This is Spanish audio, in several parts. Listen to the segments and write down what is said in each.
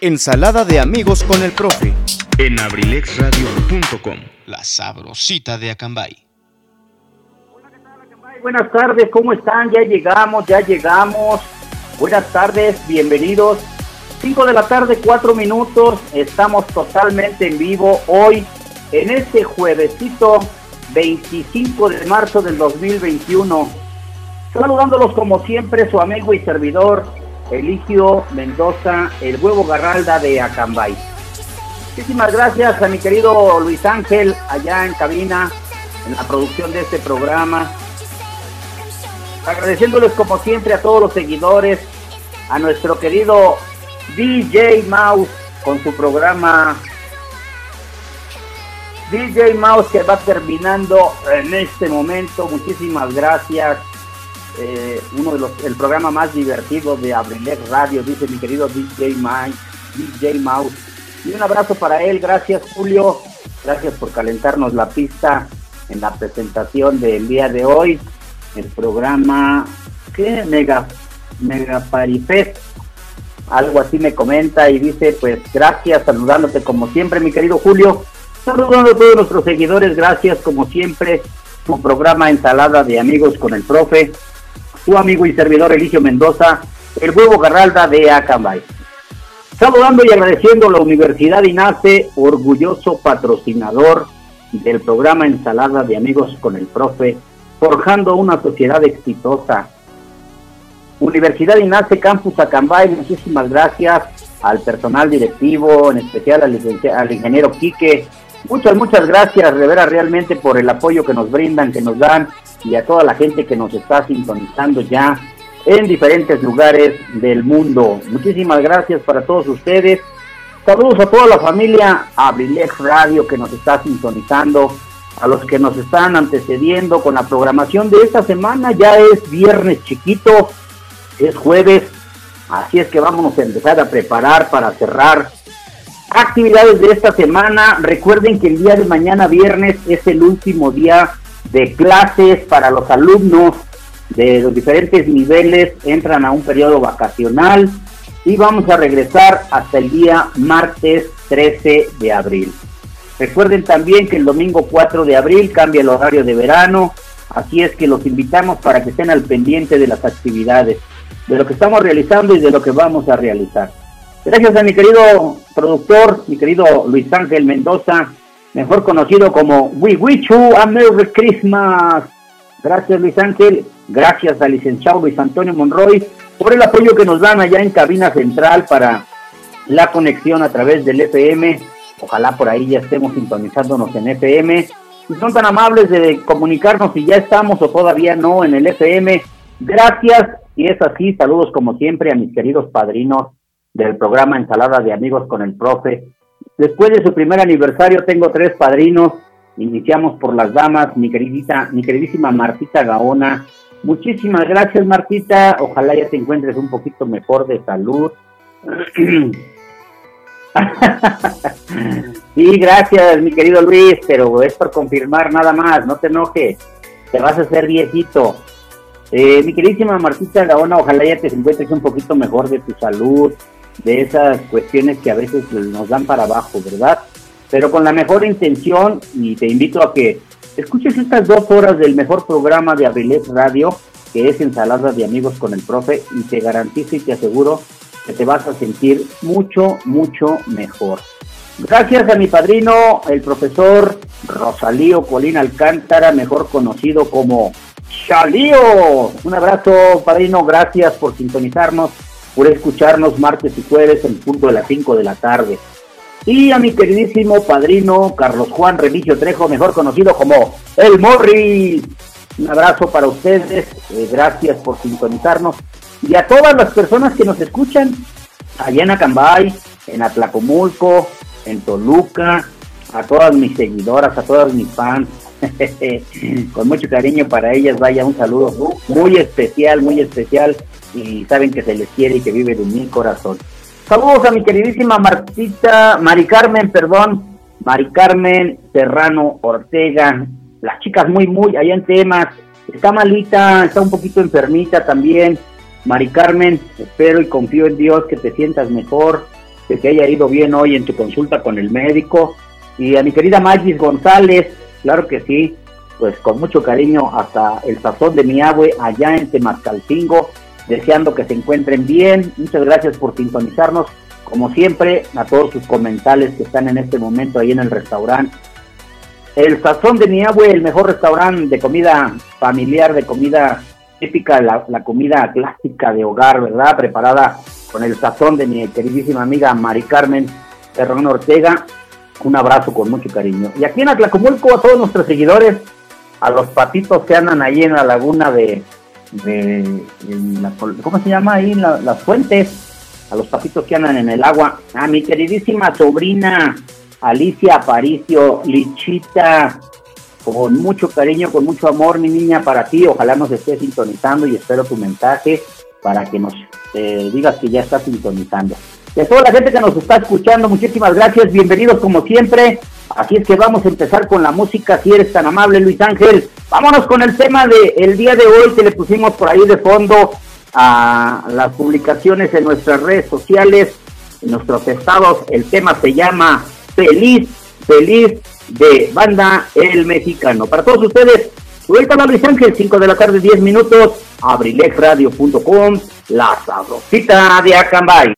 Ensalada de amigos con el profe. en abrilexradio.com. La sabrosita de Acambay. Buenas tardes, ¿cómo están? Ya llegamos, ya llegamos. Buenas tardes, bienvenidos. 5 de la tarde, 4 minutos. Estamos totalmente en vivo hoy, en este juevesito 25 de marzo del 2021. Saludándolos como siempre, su amigo y servidor, Eligio Mendoza, el huevo garralda de Acambay. Muchísimas gracias a mi querido Luis Ángel, allá en cabina, en la producción de este programa agradeciéndoles como siempre a todos los seguidores, a nuestro querido DJ Mouse con su programa DJ Mouse que va terminando en este momento. Muchísimas gracias. Eh, uno de los el programa más divertido de Abrilex Radio, dice mi querido DJ Mouse, DJ Mouse. Y un abrazo para él, gracias Julio, gracias por calentarnos la pista en la presentación del día de hoy. El programa ¿qué? Mega Mega Parifest. Algo así me comenta y dice pues gracias saludándote como siempre mi querido Julio. Saludando a todos nuestros seguidores gracias como siempre su programa ensalada de amigos con el profe su amigo y servidor Eligio Mendoza el huevo garralda de Acambay saludando y agradeciendo a la Universidad INACE orgulloso patrocinador del programa ensalada de amigos con el profe forjando una sociedad exitosa. Universidad INACE Campus Acambay, muchísimas gracias al personal directivo, en especial al, al ingeniero Quique. Muchas, muchas gracias, de veras, realmente por el apoyo que nos brindan, que nos dan, y a toda la gente que nos está sintonizando ya en diferentes lugares del mundo. Muchísimas gracias para todos ustedes. Saludos a toda la familia Abrilex Radio que nos está sintonizando a los que nos están antecediendo con la programación de esta semana. Ya es viernes chiquito, es jueves, así es que vamos a empezar a preparar para cerrar actividades de esta semana. Recuerden que el día de mañana viernes es el último día de clases para los alumnos de los diferentes niveles, entran a un periodo vacacional y vamos a regresar hasta el día martes 13 de abril. Recuerden también que el domingo 4 de abril cambia el horario de verano, así es que los invitamos para que estén al pendiente de las actividades, de lo que estamos realizando y de lo que vamos a realizar. Gracias a mi querido productor, mi querido Luis Ángel Mendoza, mejor conocido como We Wish You a Merry Christmas. Gracias Luis Ángel, gracias al licenciado Luis Antonio Monroy por el apoyo que nos dan allá en cabina central para la conexión a través del FM Ojalá por ahí ya estemos sintonizándonos en FM. Si son tan amables de comunicarnos si ya estamos o todavía no en el FM, gracias. Y es así, saludos como siempre a mis queridos padrinos del programa Ensalada de Amigos con el Profe. Después de su primer aniversario tengo tres padrinos. Iniciamos por las damas, mi queridita, mi queridísima Martita Gaona. Muchísimas gracias Martita, ojalá ya te encuentres un poquito mejor de salud. sí, gracias, mi querido Luis, pero es por confirmar nada más, no te enojes, te vas a hacer viejito. Eh, mi queridísima Martita Gaona, ojalá ya te encuentres un poquito mejor de tu salud, de esas cuestiones que a veces nos dan para abajo, ¿verdad? Pero con la mejor intención, y te invito a que escuches estas dos horas del mejor programa de Abrilet Radio, que es Ensaladas de Amigos con el Profe, y te garantizo y te aseguro que te vas a sentir mucho, mucho mejor. Gracias a mi padrino, el profesor Rosalío Colín Alcántara, mejor conocido como Chalío. Un abrazo, padrino, gracias por sintonizarnos, por escucharnos martes y jueves en punto de las 5 de la tarde. Y a mi queridísimo padrino Carlos Juan Remigio Trejo, mejor conocido como El Morri. Un abrazo para ustedes, eh, gracias por sintonizarnos. Y a todas las personas que nos escuchan, allá en Acambay, en Atlacomulco, en Toluca, a todas mis seguidoras, a todas mis fans, con mucho cariño para ellas, vaya un saludo muy especial, muy especial, y saben que se les quiere y que vive en mi corazón. Saludos a mi queridísima Martita, Mari Carmen, perdón, Mari Carmen Serrano Ortega, las chicas muy, muy, allá en temas, está malita, está un poquito enfermita también, Mari Carmen, espero y confío en Dios que te sientas mejor, que te haya ido bien hoy en tu consulta con el médico. Y a mi querida Magis González, claro que sí, pues con mucho cariño hasta el sazón de mi abue allá en Temascalcingo, deseando que se encuentren bien. Muchas gracias por sintonizarnos. Como siempre, a todos sus comentarios que están en este momento ahí en el restaurante. El sazón de mi el mejor restaurante de comida familiar, de comida típica, la, comida clásica de hogar, ¿verdad? Preparada con el sazón de mi queridísima amiga Mari Carmen Ferrón Ortega. Un abrazo con mucho cariño. Y aquí en Atlacomulco a todos nuestros seguidores, a los patitos que andan ahí en la laguna de, de, ¿cómo se llama ahí? las fuentes, a los patitos que andan en el agua, a mi queridísima sobrina Alicia Aparicio, Lichita, con mucho cariño, con mucho amor, mi niña, para ti. Ojalá nos estés sintonizando y espero tu mensaje para que nos eh, digas que ya estás sintonizando. De toda la gente que nos está escuchando, muchísimas gracias, bienvenidos como siempre. Así es que vamos a empezar con la música, si eres tan amable, Luis Ángel. Vámonos con el tema del el día de hoy que le pusimos por ahí de fondo a las publicaciones en nuestras redes sociales, en nuestros estados. El tema se llama Feliz, Feliz de Banda El Mexicano. Para todos ustedes, Vuelta a Luis Ángel, 5 de la tarde, 10 minutos, abrilexradio.com, la sabrosita de Acambay.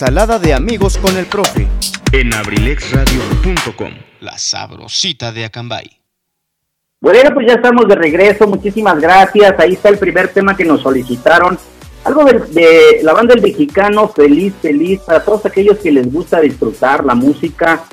Ensalada de amigos con el profe. En abrilexradio.com, la sabrosita de Acambay. Bueno, pues ya estamos de regreso, muchísimas gracias. Ahí está el primer tema que nos solicitaron. Algo de, la banda del mexicano, feliz, feliz, para todos aquellos que les gusta disfrutar la música.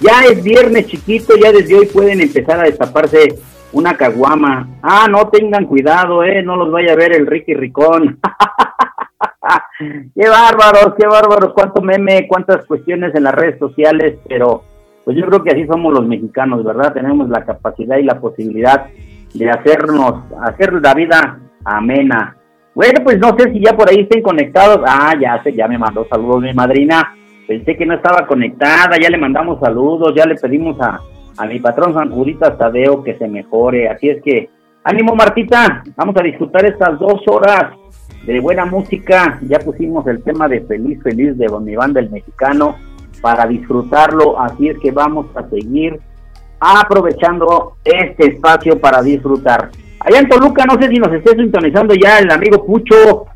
Ya es viernes chiquito, ya desde hoy pueden empezar a destaparse una caguama. Ah, no tengan cuidado, eh, no los vaya a ver el Ricky Ricón. qué bárbaros, qué bárbaros, cuánto meme, cuántas cuestiones en las redes sociales, pero pues yo creo que así somos los mexicanos, ¿verdad? Tenemos la capacidad y la posibilidad de hacernos, hacer la vida amena. Bueno, pues no sé si ya por ahí estén conectados. Ah, ya sé, ya me mandó saludos mi madrina. Pensé que no estaba conectada, ya le mandamos saludos, ya le pedimos a, a mi patrón San Judita Tadeo que se mejore. Así es que, ánimo Martita, vamos a disfrutar estas dos horas de buena música. Ya pusimos el tema de Feliz Feliz de mi banda el mexicano para disfrutarlo. Así es que vamos a seguir aprovechando este espacio para disfrutar. Allá en Toluca, no sé si nos esté sintonizando ya el amigo Pucho,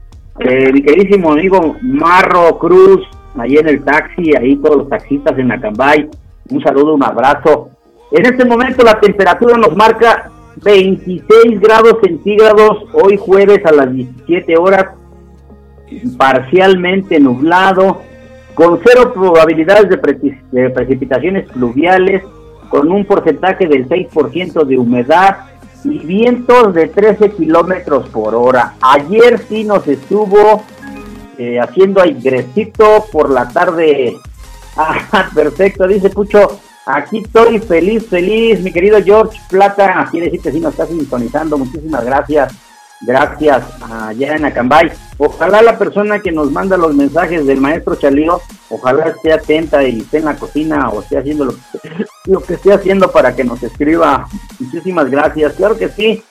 eh, mi queridísimo amigo Marro Cruz, ahí en el taxi, ahí todos los taxistas en Acambay. Un saludo, un abrazo. En este momento la temperatura nos marca 26 grados centígrados, hoy jueves a las 17 horas, parcialmente nublado con cero probabilidades de, precipitaciones pluviales, con un porcentaje del 6% de humedad y vientos de 13 kilómetros por hora. Ayer sí nos estuvo eh, haciendo aigrecito por la tarde. Ah, perfecto, dice Pucho. Aquí estoy feliz, feliz, mi querido George Plata. Quiere decir que sí nos está sintonizando. Muchísimas gracias. Gracias allá en Acambay. Ojalá la persona que nos manda los mensajes del maestro Chalío, ojalá esté atenta y esté en la cocina o esté haciendo lo que, lo que esté haciendo para que nos escriba. Muchísimas gracias. Claro que sí.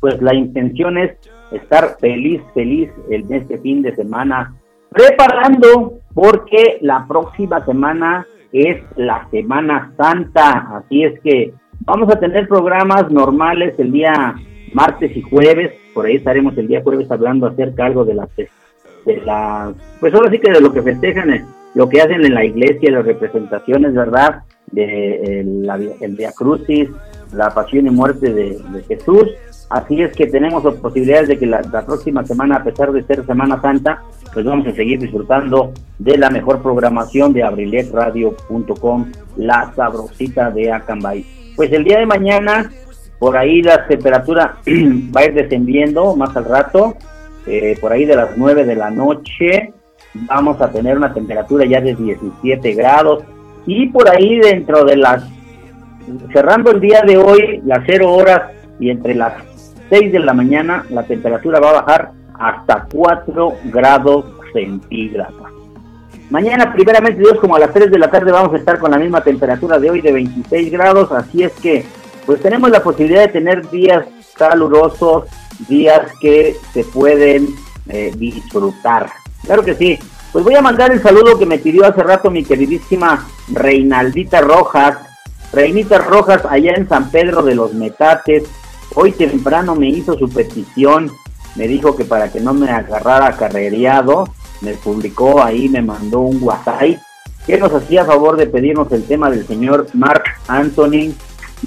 Pues la intención es estar feliz, feliz en este fin de semana, preparando porque la próxima semana es la Semana Santa. Así es que vamos a tener programas normales el día martes y jueves, por ahí estaremos el día jueves hablando acerca algo de las de la pues ahora sí que de lo que festejan eh, lo que hacen en la iglesia las representaciones verdad de el, el Via Crucis la pasión y muerte de, Jesús así es que tenemos posibilidades de que la, próxima semana a pesar de ser Semana Santa pues vamos a seguir disfrutando de la mejor programación de abriletradio.com la sabrosita de Acambay pues el día de mañana por ahí la temperatura va a ir descendiendo más al rato. Eh, por ahí de las 9 de la noche vamos a tener una temperatura ya de 17 grados. Y por ahí dentro de las, cerrando el día de hoy, las 0 horas y entre las 6 de la mañana, la temperatura va a bajar hasta 4 grados centígrados. Mañana, primeramente Dios, como a las 3 de la tarde vamos a estar con la misma temperatura de hoy de 26 grados, así es que pues tenemos la posibilidad de tener días calurosos, días que se pueden eh, disfrutar. Claro que sí. Pues voy a mandar el saludo que me pidió hace rato mi queridísima Reinaldita Rojas. Reinita Rojas allá en San Pedro de los Metates. Hoy temprano me hizo su petición. Me dijo que para que no me agarrara carrereado, me publicó ahí, me mandó un WhatsApp que nos hacía favor de pedirnos el tema del señor Mark Anthony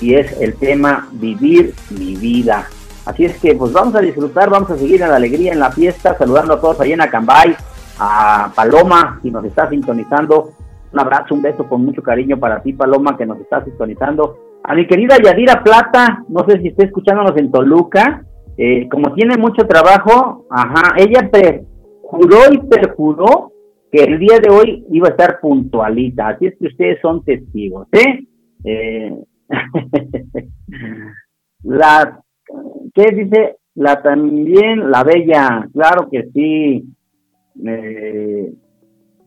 y es el tema Vivir mi vida. Así es que pues vamos a disfrutar, vamos a seguir en la alegría, en la fiesta, saludando a todos allá en Acambay, a Paloma, si nos está sintonizando. Un abrazo, un beso con mucho cariño para ti, Paloma, que nos está sintonizando. A mi querida Yadira Plata, no sé si está escuchándonos en Toluca, eh, como tiene mucho trabajo, ajá, ella juró y perjuró que el día de hoy iba a estar puntualita, así es que ustedes son testigos, ¿eh? eh ¿qué dice? La también, la bella, claro que sí. Eh,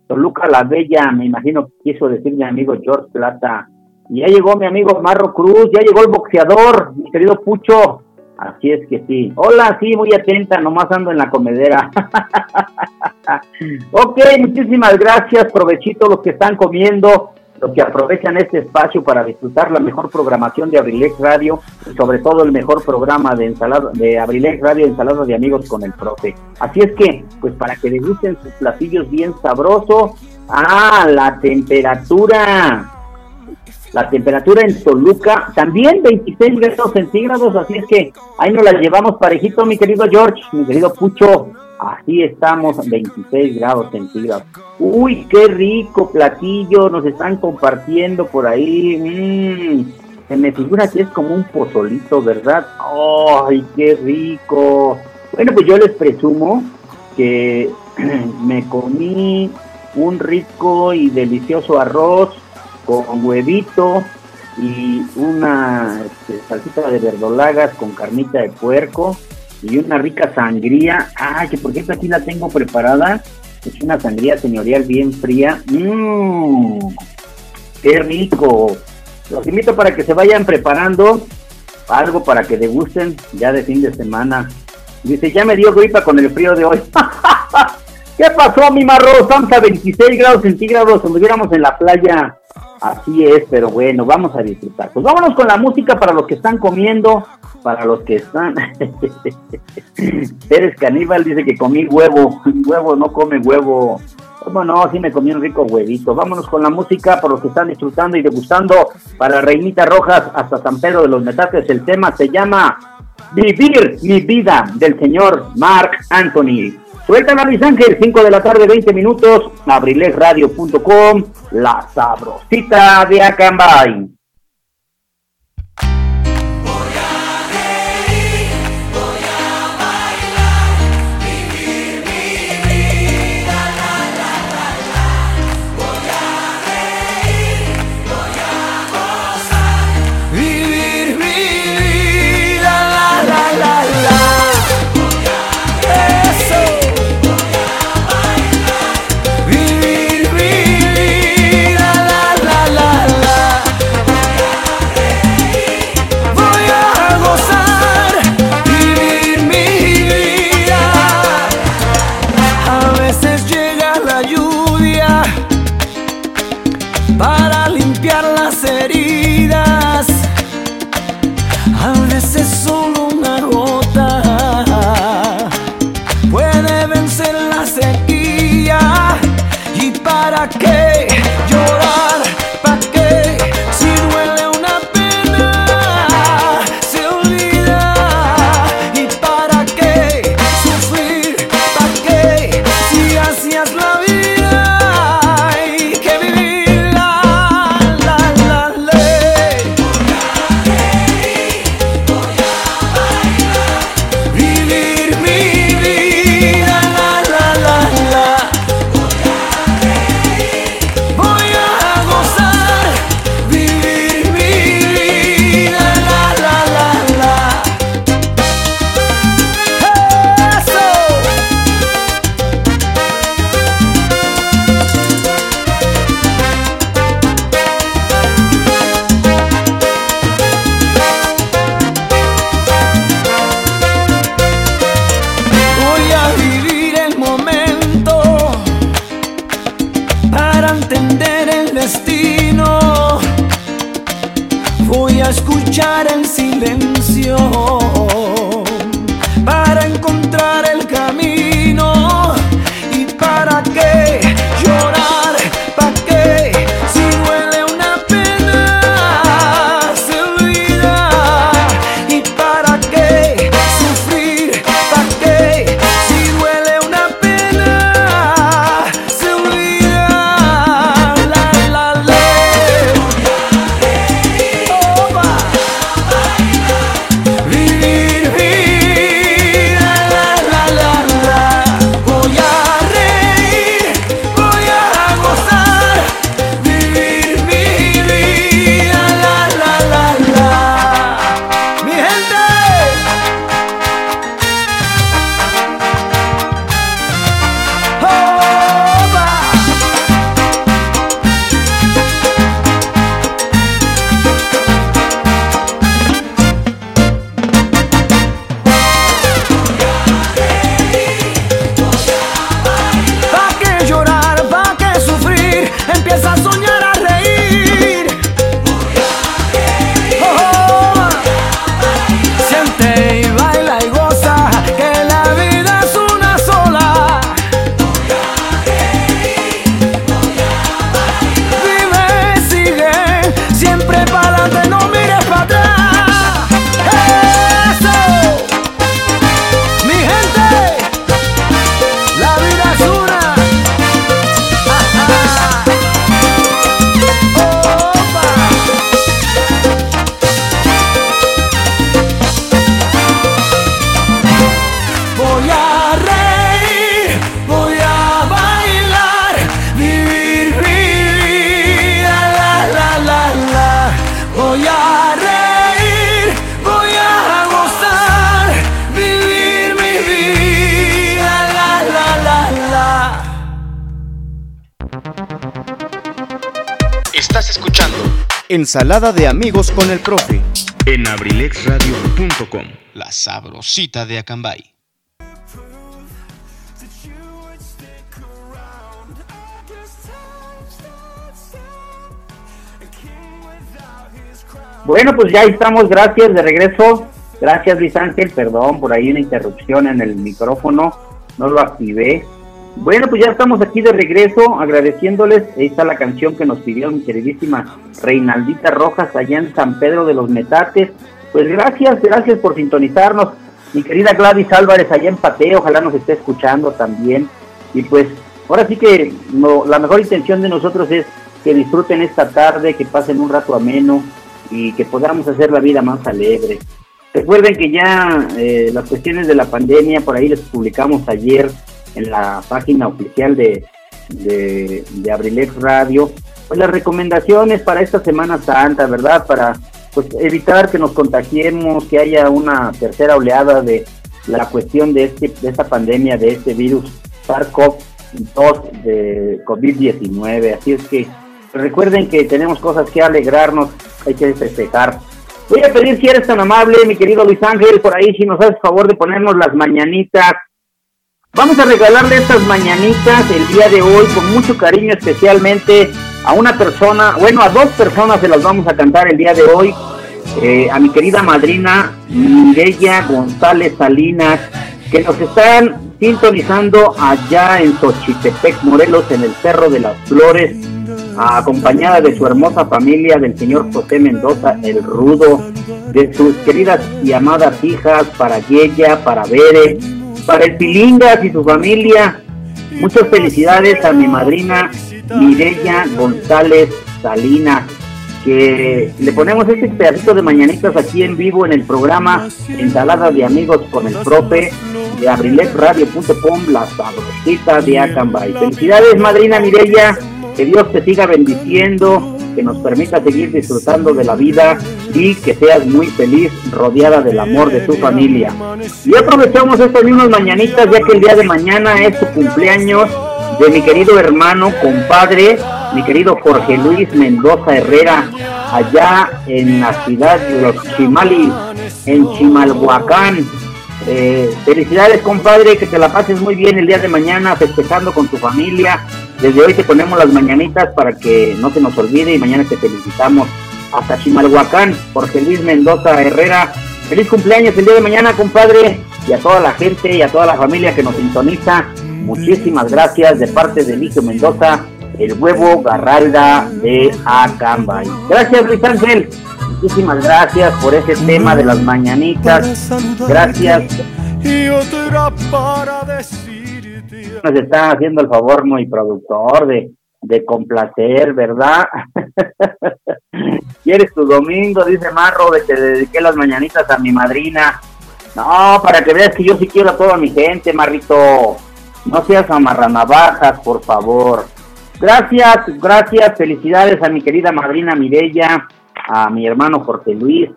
Toluca la Bella, me imagino que quiso decir mi amigo George Plata. Ya llegó mi amigo Marro Cruz, ya llegó el boxeador, mi querido Pucho. Así es que sí. Hola, sí, muy atenta, nomás ando en la comedera. ok, muchísimas gracias, provechito los que están comiendo los que aprovechan este espacio para disfrutar la mejor programación de Abrilex Radio y sobre todo el mejor programa de ensalada de Abrilex Radio Ensalada de Amigos con el Profe. Así es que, pues para que degusten sus platillos bien sabrosos, ah, la temperatura la temperatura en Toluca también 26 grados centígrados, así es que ahí nos la llevamos parejito, mi querido George, mi querido Pucho. Así estamos, 26 grados centígrados. Uy, qué rico platillo nos están compartiendo por ahí. Mmm, se me figura que es como un pozolito, ¿verdad? ¡Ay, qué rico! Bueno, pues yo les presumo que me comí un rico y delicioso arroz con huevito y una este, salsita de verdolagas con carnita de puerco y una rica sangría. Ay, que por ejemplo aquí la tengo preparada. Es una sangría señorial bien fría. Mmm, qué rico. Los invito para que se vayan preparando algo para que degusten ya de fin de semana. Dice, ya me dio gripa con el frío de hoy. ¿Qué pasó, mi marro? Estamos a 26 grados centígrados, como estuviéramos en la playa. Así es, pero bueno, vamos a disfrutar. Pues vámonos con la música para los que están comiendo, para los que están. Eres caníbal, dice que comí huevo. Huevo no come huevo. Bueno, no? Sí me comí un rico huevito. Vámonos con la música para los que están disfrutando y degustando. Para Reinita Rojas hasta San Pedro de los Metates, el tema se llama Vivir mi vida del señor Mark Anthony. Suelta Luis Ángel, 5 de la tarde, 20 minutos, abrilesradio.com, la sabrosita de Acambay. Ensalada de amigos con el profe. En abrilexradio.com, la sabrosita de Acambay. Bueno, pues ya estamos, gracias, de regreso. Gracias Luis Ángel, perdón por ahí una interrupción en el micrófono, no lo activé. Bueno, pues ya estamos aquí de regreso, agradeciéndoles. Ahí está la canción que nos pidió mi queridísima Reinaldita Rojas allá en San Pedro de los Metates. Pues gracias, gracias por sintonizarnos. Mi querida Gladys Álvarez allá en Pateo, ojalá nos esté escuchando también. Y pues ahora sí que la mejor intención de nosotros es que disfruten esta tarde, que pasen un rato ameno, y que podamos hacer la vida más alegre. Recuerden que ya eh, las cuestiones de la pandemia, por ahí les publicamos ayer en la página oficial de, de, de Abrilex Radio, pues las recomendaciones para esta Semana Santa, ¿verdad? Para pues evitar que nos contagiemos, que haya una tercera oleada de la cuestión de, este, de esta pandemia, de este virus SARS-CoV-2 de COVID-19. Así es que recuerden que tenemos cosas que alegrarnos, hay que festejar. Voy a pedir si eres tan amable, mi querido Luis Ángel, por ahí, si nos haces favor de ponernos las mañanitas. Vamos a regalarle estas mañanitas el día de hoy con mucho cariño, especialmente a una persona, bueno, a dos personas se las vamos a cantar el día de hoy. Eh, a mi querida madrina Mireya González Salinas, que nos están sintonizando allá en Xochitepec, Morelos, en el Cerro de las Flores acompañada de su hermosa familia, del señor José Mendoza, el Rudo, de sus queridas y amadas hijas, para ella, para Bere, para el Pilingas y su familia. Muchas felicidades a mi madrina Mireya González Salinas, que le ponemos este pedacito de mañanitas aquí en vivo en el programa Ensalada de Amigos con el Profe de abriletradio.com, la sabrosita de Acambay. Felicidades, madrina Mireya que Dios te siga bendiciendo, que nos permita seguir disfrutando de la vida y que seas muy feliz rodeada del amor de tu familia. Y aprovechamos estas mismas mañanitas ya que el día de mañana es su cumpleaños de mi querido hermano, compadre, mi querido Jorge Luis Mendoza Herrera, allá en la ciudad de los Chimalis, en Chimalhuacán. Eh, felicidades compadre, que te la pases muy bien el día de mañana festejando con tu familia desde hoy te ponemos las mañanitas para que no se nos olvide y mañana te felicitamos. Hasta Chimalhuacán, Jorge Luis Mendoza Herrera. Feliz cumpleaños el día de mañana, compadre. Y a toda la gente y a toda la familia que nos sintoniza. Muchísimas gracias de parte de Licio Mendoza, el huevo Garralda de Acambay. Gracias, Luis Ángel. Muchísimas gracias por ese tema de las mañanitas. Gracias. Y otra para decir nos está haciendo el favor muy productor de, de complacer, ¿verdad? ¿Quieres tu domingo? Dice Marro, de que dediqué las mañanitas a mi madrina. No, para que veas que yo sí quiero a toda mi gente, Marrito. No seas amarranavajas, por favor. Gracias, gracias, felicidades a mi querida madrina Mirella, a mi hermano Jorge Luis,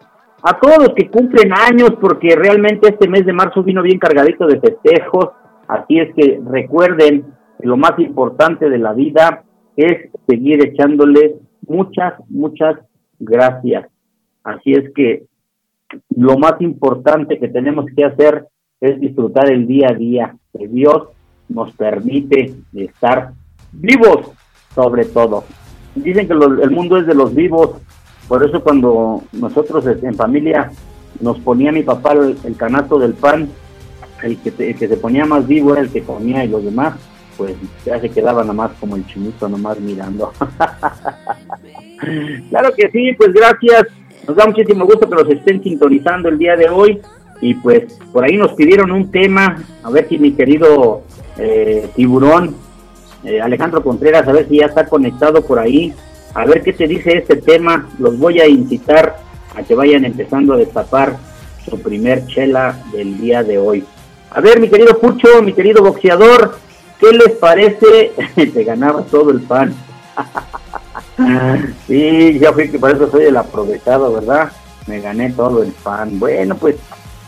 a todos los que cumplen años, porque realmente este mes de marzo vino bien cargadito de festejos Así es que recuerden que lo más importante de la vida es seguir echándole muchas, muchas gracias. Así es que lo más importante que tenemos que hacer es disfrutar el día a día, que Dios nos permite estar vivos sobre todo. Dicen que el mundo es de los vivos, por eso cuando nosotros en familia nos ponía mi papá el, el canasto del pan, el que, que se ponía más vivo era el que comía y los demás, pues ya se quedaba nada más como el chinito nomás mirando. claro que sí, pues gracias. Nos da muchísimo gusto que nos estén sintonizando el día de hoy. Y pues por ahí nos pidieron un tema, a ver si mi querido eh, tiburón, eh, Alejandro Contreras, a ver si ya está conectado por ahí, a ver qué te dice este tema. Los voy a incitar a que vayan empezando a destapar su primer chela del día de hoy. A ver, mi querido Pucho, mi querido boxeador, ¿qué les parece? Te ganaba todo el pan. sí, ya fui que por eso soy el aprovechado, ¿verdad? Me gané todo el pan. Bueno, pues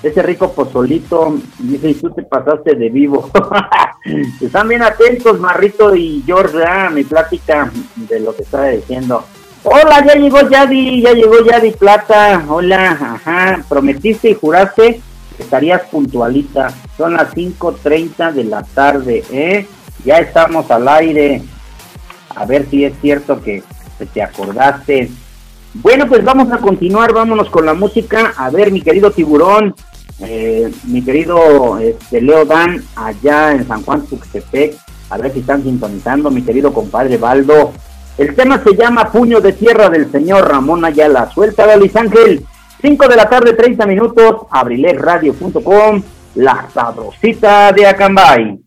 ese rico pozolito, dice, y tú te pasaste de vivo. Están bien atentos, Marrito y George, mi plática de lo que estaba diciendo. Hola, ya llegó Yadi, ya llegó Yadi Plata. Hola, ajá. Prometiste y juraste que estarías puntualita. Son las 5.30 de la tarde, ¿eh? Ya estamos al aire. A ver si es cierto que te acordaste. Bueno, pues vamos a continuar, vámonos con la música. A ver, mi querido tiburón, eh, mi querido este, Leo Dan, allá en San Juan Tuxtepec, a ver si están sintonizando, mi querido compadre Baldo. El tema se llama Puño de Tierra del señor Ramón Ayala. Suelta de Luis Ángel. 5 de la tarde, 30 minutos, abrilesradio.com, la sabrosita de Acambay.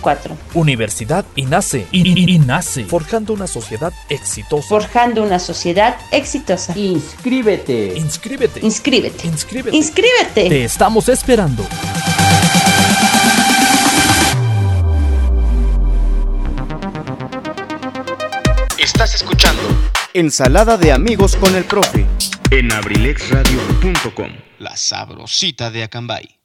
nace. Y, y- y nace. Forjando una sociedad exitosa. Forjando una sociedad exitosa. Inscríbete. Inscríbete. Inscríbete. Inscríbete. Inscríbete. Te estamos esperando. Estás escuchando Ensalada de amigos con el profe. en abrilexradio.com, la sabrosita de Acambay.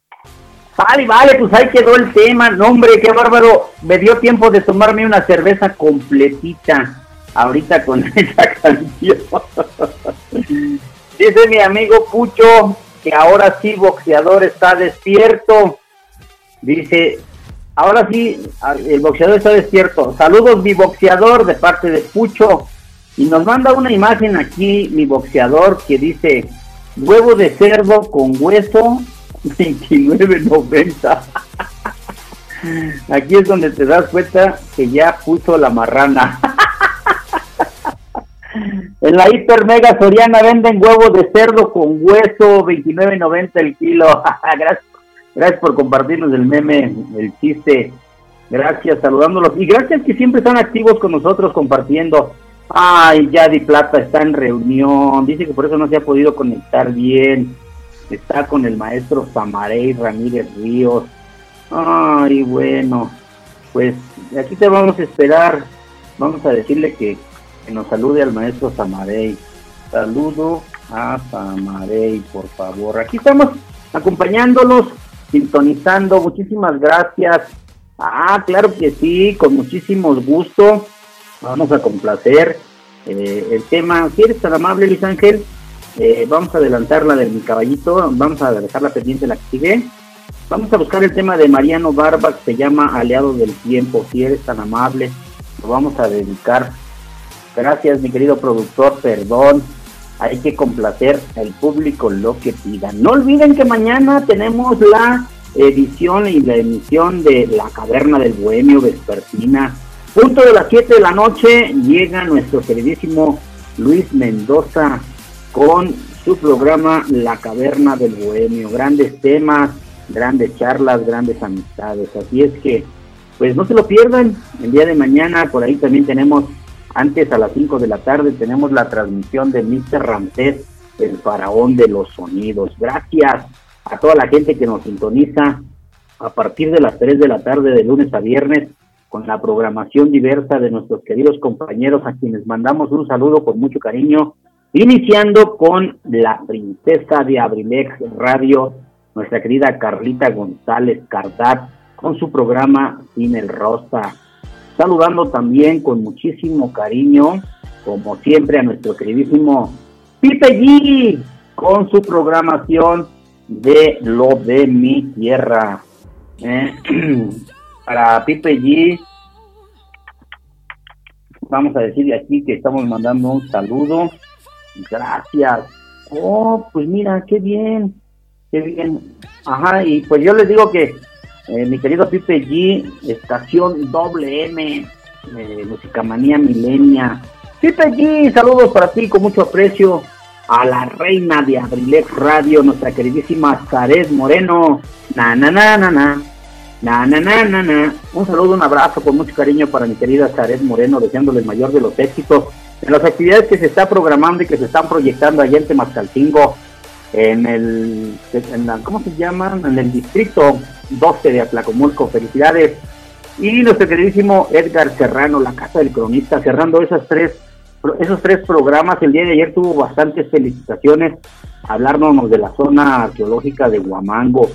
Vale, vale, pues ahí quedó el tema. No, hombre, qué bárbaro. Me dio tiempo de tomarme una cerveza completita ahorita con esa canción. Dice mi amigo Pucho que ahora sí boxeador está despierto. Dice, ahora sí, el boxeador está despierto. Saludos mi boxeador de parte de Pucho. Y nos manda una imagen aquí mi boxeador que dice, huevo de cerdo con hueso 29.90. Aquí es donde te das cuenta que ya puso la marrana. En la hiper mega soriana venden huevos de cerdo con hueso 29.90 el kilo. gracias, gracias por compartirnos el meme, el chiste. Gracias, saludándolos. Y gracias que siempre están activos con nosotros compartiendo. Ay, Yadi Plata está en reunión. Dice que por eso no se ha podido conectar bien. Está con el maestro Samarey Ramírez Ríos. Ay, bueno. Pues aquí te vamos a esperar. Vamos a decirle que, que nos salude al maestro Samarey. Saludo a Samarey, por favor. Aquí estamos acompañándolos, sintonizando. Muchísimas gracias. Ah, claro que sí, con muchísimos gusto. Vamos a complacer eh, el tema. Si eres tan amable, Luis Ángel, eh, vamos a adelantar la de mi caballito. Vamos a dejarla pendiente la que sigue. Vamos a buscar el tema de Mariano Barba que se llama Aliado del Tiempo. Si eres tan amable, lo vamos a dedicar. Gracias, mi querido productor. Perdón. Hay que complacer al público lo que pidan. No olviden que mañana tenemos la edición y la emisión de La Caverna del Bohemio Vespertina. Punto de las 7 de la noche llega nuestro queridísimo Luis Mendoza con su programa La Caverna del Bohemio. Grandes temas, grandes charlas, grandes amistades. Así es que, pues no se lo pierdan. El día de mañana, por ahí también tenemos, antes a las 5 de la tarde, tenemos la transmisión de Mr. Ramsés, el faraón de los sonidos. Gracias a toda la gente que nos sintoniza a partir de las 3 de la tarde de lunes a viernes con la programación diversa de nuestros queridos compañeros a quienes mandamos un saludo con mucho cariño, iniciando con la princesa de Abrilex Radio, nuestra querida Carlita González Cardat, con su programa Sin el Rosa. Saludando también con muchísimo cariño, como siempre, a nuestro queridísimo Pipe G, con su programación de Lo de mi Tierra. Eh, para Pipe G, vamos a decirle aquí que estamos mandando un saludo. Gracias. Oh, pues mira, qué bien, qué bien. Ajá, y pues yo les digo que eh, mi querido Pipe G, estación doble M, eh, Musicamanía Milenia. Pipe G, saludos para ti con mucho aprecio a la reina de Abrilex Radio, nuestra queridísima Zaret Moreno. Na, na, na, na, na. Na, na, na, na, na. Un saludo, un abrazo con mucho cariño para mi querida Zaret Moreno, deseándole el mayor de los éxitos en las actividades que se está programando y que se están proyectando allá en Temascalcingo, en el, ¿cómo se llaman? En el distrito 12 de Atlacomulco. Felicidades. Y nuestro queridísimo Edgar Serrano, la Casa del Cronista, cerrando esas tres, esos tres programas. El día de ayer tuvo bastantes felicitaciones, hablándonos de la zona arqueológica de Huamango.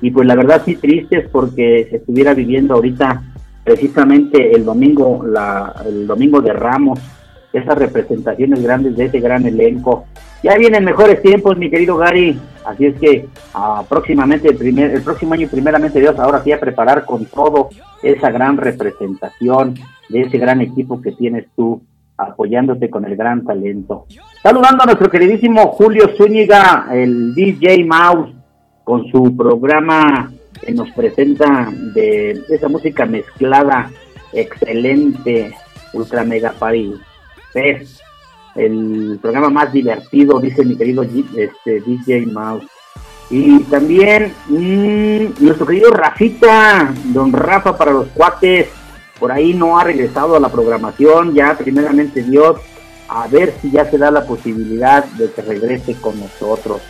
Y pues la verdad sí tristes porque se estuviera viviendo ahorita precisamente el domingo, la, el domingo de Ramos, esas representaciones grandes de ese gran elenco. Ya vienen mejores tiempos, mi querido Gary. Así es que ah, próximamente, el, primer, el próximo año, primeramente Dios, ahora sí a preparar con todo esa gran representación de ese gran equipo que tienes tú apoyándote con el gran talento. Saludando a nuestro queridísimo Julio Zúñiga, el DJ Mouse, con su programa que nos presenta de esa música mezclada, excelente, ultra mega party. Es el programa más divertido, dice mi querido este, DJ Mouse. Y también mmm, nuestro querido Rafita, don Rafa para los cuates, por ahí no ha regresado a la programación, ya primeramente Dios, a ver si ya se da la posibilidad de que regrese con nosotros.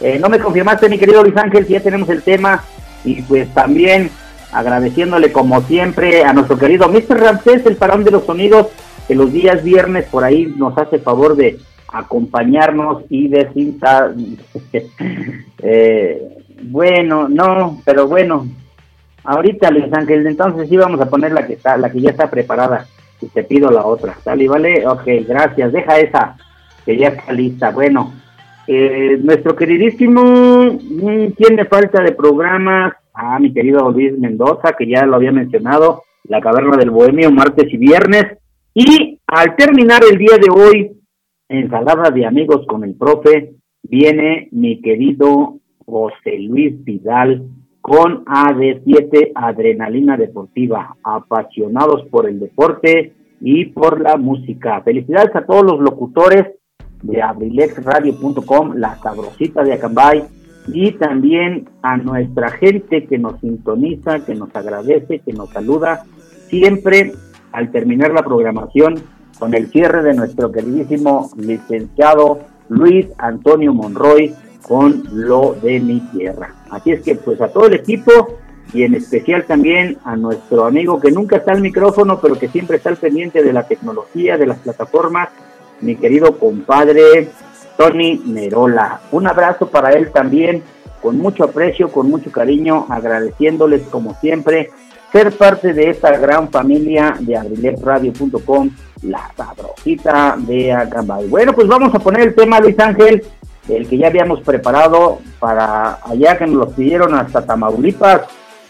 Eh, no me confirmaste, mi querido Luis Ángel, si ya tenemos el tema, y pues también agradeciéndole como siempre a nuestro querido Mr. Ramsés, el parón de los sonidos, que los días viernes por ahí nos hace favor de acompañarnos y de cinta. eh, bueno, no, pero bueno, ahorita Luis Ángel, entonces sí vamos a poner la que está, la que ya está preparada y te pido la otra, ¿sale? ¿Vale? Ok, gracias, deja esa que ya está lista. Bueno, eh, nuestro queridísimo, mm, tiene falta de programas? Ah, mi querido Luis Mendoza, que ya lo había mencionado, La Caverna del Bohemio, martes y viernes. Y al terminar el día de hoy, ensalada de amigos con el profe, viene mi querido José Luis Vidal con AD7 Adrenalina Deportiva, apasionados por el deporte y por la música. Felicidades a todos los locutores de abrilexradio.com, la sabrosita de Acambay, y también a nuestra gente que nos sintoniza, que nos agradece, que nos saluda, siempre al terminar la programación con el cierre de nuestro queridísimo licenciado Luis Antonio Monroy con lo de mi tierra. Así es que pues a todo el equipo y en especial también a nuestro amigo que nunca está al micrófono, pero que siempre está al pendiente de la tecnología, de las plataformas, mi querido compadre Tony Nerola. Un abrazo para él también, con mucho aprecio, con mucho cariño, agradeciéndoles como siempre ser parte de esta gran familia de abriletradio.com, la sabrosita de Acambay. Bueno, pues vamos a poner el tema, Luis Ángel, el que ya habíamos preparado para allá que nos lo pidieron hasta Tamaulipas,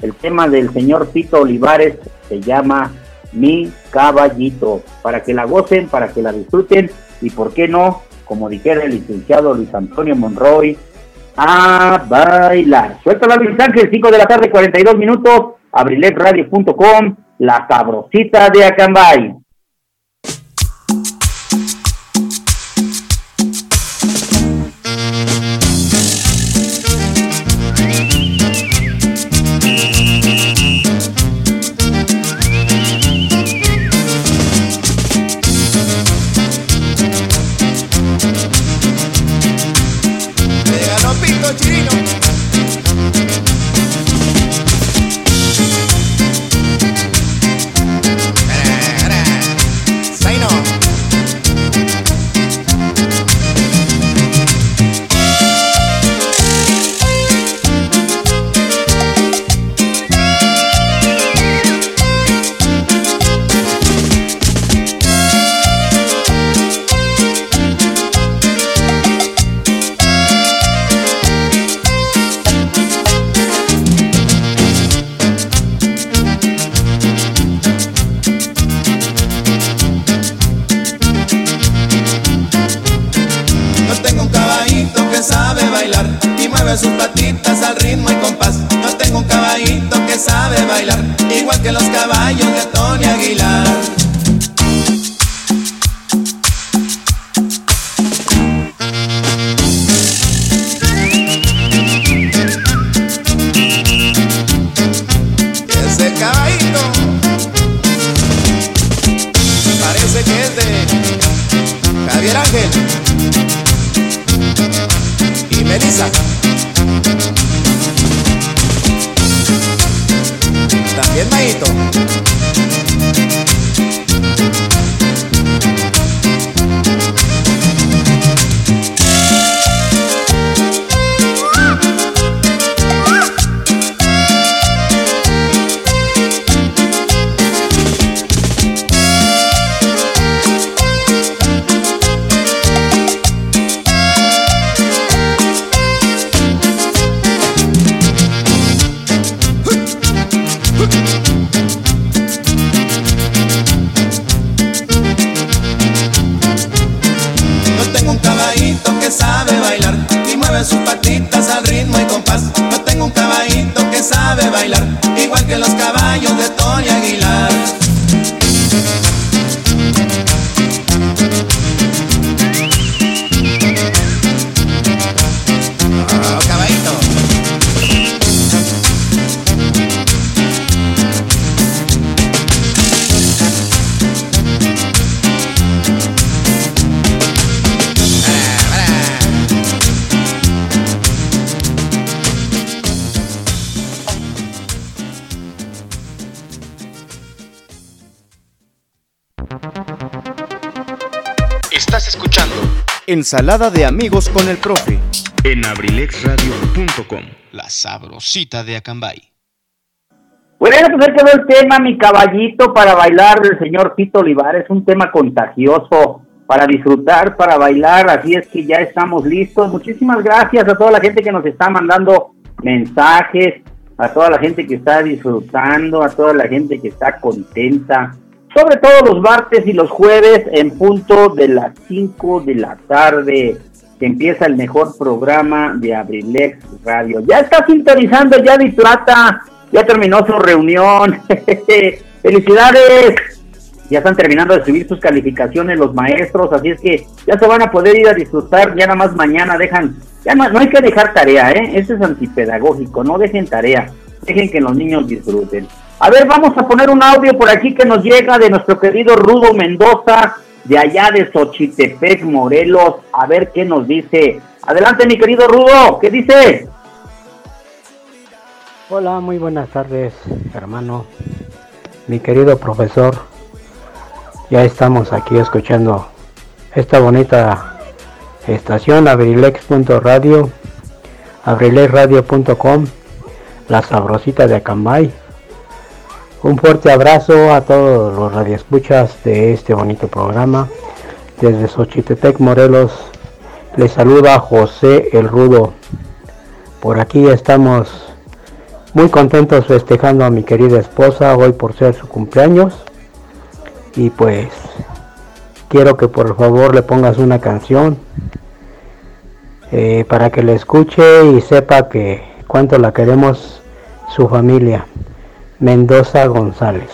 el tema del señor Tito Olivares, se llama Mi Caballito, para que la gocen, para que la disfruten y por qué no, como dijera el licenciado Luis Antonio Monroy, a bailar. Suelta Luis Ángel, 5 de la tarde, 42 minutos, abriletradio.com, la sabrosita de Acambay. Thank you. Ensalada de amigos con el profe. En abrilexradio.com. La sabrosita de Acambay. Bueno, pues ahí quedó el tema, mi caballito, para bailar del señor Tito Olivares. Un tema contagioso para disfrutar, para bailar. Así es que ya estamos listos. Muchísimas gracias a toda la gente que nos está mandando mensajes, a toda la gente que está disfrutando, a toda la gente que está contenta sobre todo los martes y los jueves en punto de las 5 de la tarde, que empieza el mejor programa de Abrilex Radio. Ya está sintonizando ya de Plata, ya terminó su reunión. ¡Felicidades! Ya están terminando de subir sus calificaciones los maestros, así es que ya se van a poder ir a disfrutar, ya nada más mañana dejan, ya no hay que dejar tarea, ¿eh? Eso es antipedagógico, no dejen tarea, dejen que los niños disfruten. A ver, vamos a poner un audio por aquí que nos llega de nuestro querido Rudo Mendoza, de allá de Xochitepec, Morelos. A ver qué nos dice. Adelante, mi querido Rudo, ¿qué dice? Hola, muy buenas tardes, hermano. Mi querido profesor, ya estamos aquí escuchando esta bonita estación, abrilex.radio, abrilexradio.com, la sabrosita de Acambay un fuerte abrazo a todos los radioescuchas de este bonito programa. Desde Xochitepec, Morelos, les saluda José el Rudo. Por aquí estamos muy contentos festejando a mi querida esposa hoy por ser su cumpleaños. Y pues quiero que por favor le pongas una canción eh, para que le escuche y sepa que cuánto la queremos su familia. Mendoza González.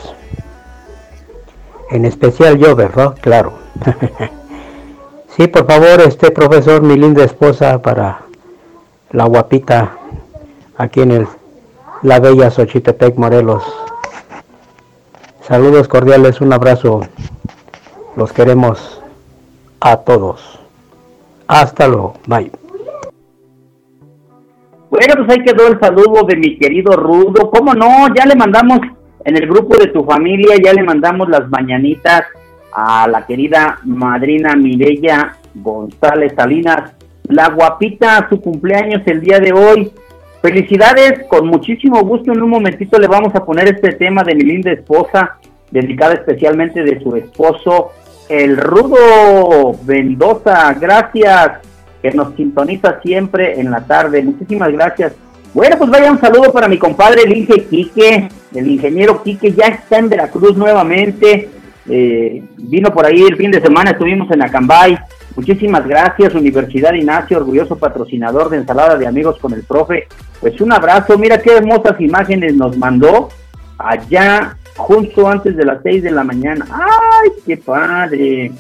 En especial yo, ¿verdad? Claro. sí, por favor, este profesor, mi linda esposa, para la guapita aquí en el, la bella Xochitepec, Morelos. Saludos cordiales, un abrazo. Los queremos a todos. Hasta luego. Bye. Bueno, pues ahí quedó el saludo de mi querido Rudo. ¿Cómo no? Ya le mandamos en el grupo de tu familia, ya le mandamos las mañanitas a la querida madrina Mirella González Salinas. La guapita, su cumpleaños el día de hoy. Felicidades, con muchísimo gusto. En un momentito le vamos a poner este tema de mi linda esposa, dedicada especialmente de su esposo, el Rudo Mendoza. Gracias nos sintoniza siempre en la tarde. Muchísimas gracias. Bueno, pues vaya un saludo para mi compadre el Inge Quique, el ingeniero Quique ya está en Veracruz nuevamente. Eh, vino por ahí el fin de semana, estuvimos en Acambay. Muchísimas gracias, Universidad Ignacio, orgulloso patrocinador de ensalada de amigos con el profe. Pues un abrazo, mira qué hermosas imágenes nos mandó allá justo antes de las 6 de la mañana. ¡Ay, qué padre!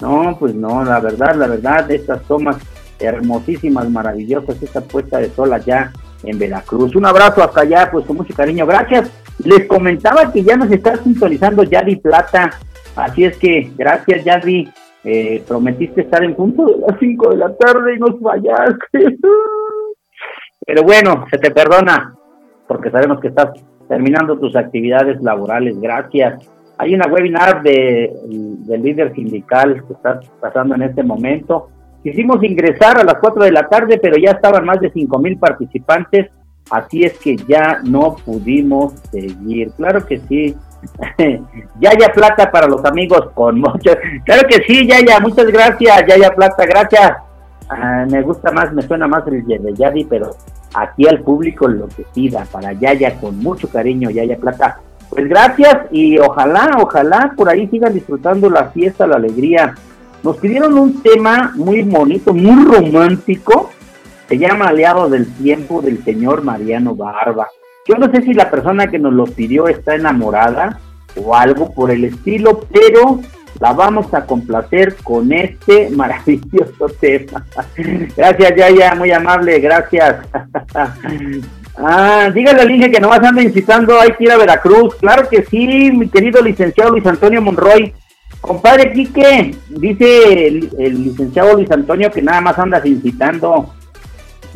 No, pues no, la verdad, la verdad, estas tomas hermosísimas, maravillosas, esta puesta de sol allá en Veracruz. Un abrazo hasta allá, pues con mucho cariño. Gracias. Les comentaba que ya nos está sintonizando Yadi Plata. Así es que gracias, Yadi. Eh, prometiste estar en punto de las 5 de la tarde y nos fallaste. Pero bueno, se te perdona, porque sabemos que estás terminando tus actividades laborales. Gracias. Hay una webinar de, del líder sindical que está pasando en este momento Quisimos ingresar a las 4 de la tarde, pero ya estaban más de 5 mil participantes, así es que ya no pudimos seguir. Claro que sí. ya ya plata para los amigos con mucho. Claro que sí, ya ya, muchas gracias, ya ya plata, gracias. Ah, me gusta más, me suena más el de Yadi, pero aquí al público lo que pida para Yaya con mucho cariño, Yaya Plata. Pues gracias y ojalá, ojalá por ahí sigan disfrutando la fiesta, la alegría nos pidieron un tema muy bonito, muy romántico. Se llama Aliado del Tiempo del señor Mariano Barba. Yo no sé si la persona que nos lo pidió está enamorada o algo por el estilo, pero la vamos a complacer con este maravilloso tema. gracias, Yaya, muy amable, gracias. ah, dígale al Inge que nomás anda incitando, hay que ir a Veracruz. Claro que sí, mi querido licenciado Luis Antonio Monroy. Compadre Quique, dice el, licenciado Luis Antonio que nada más andas incitando.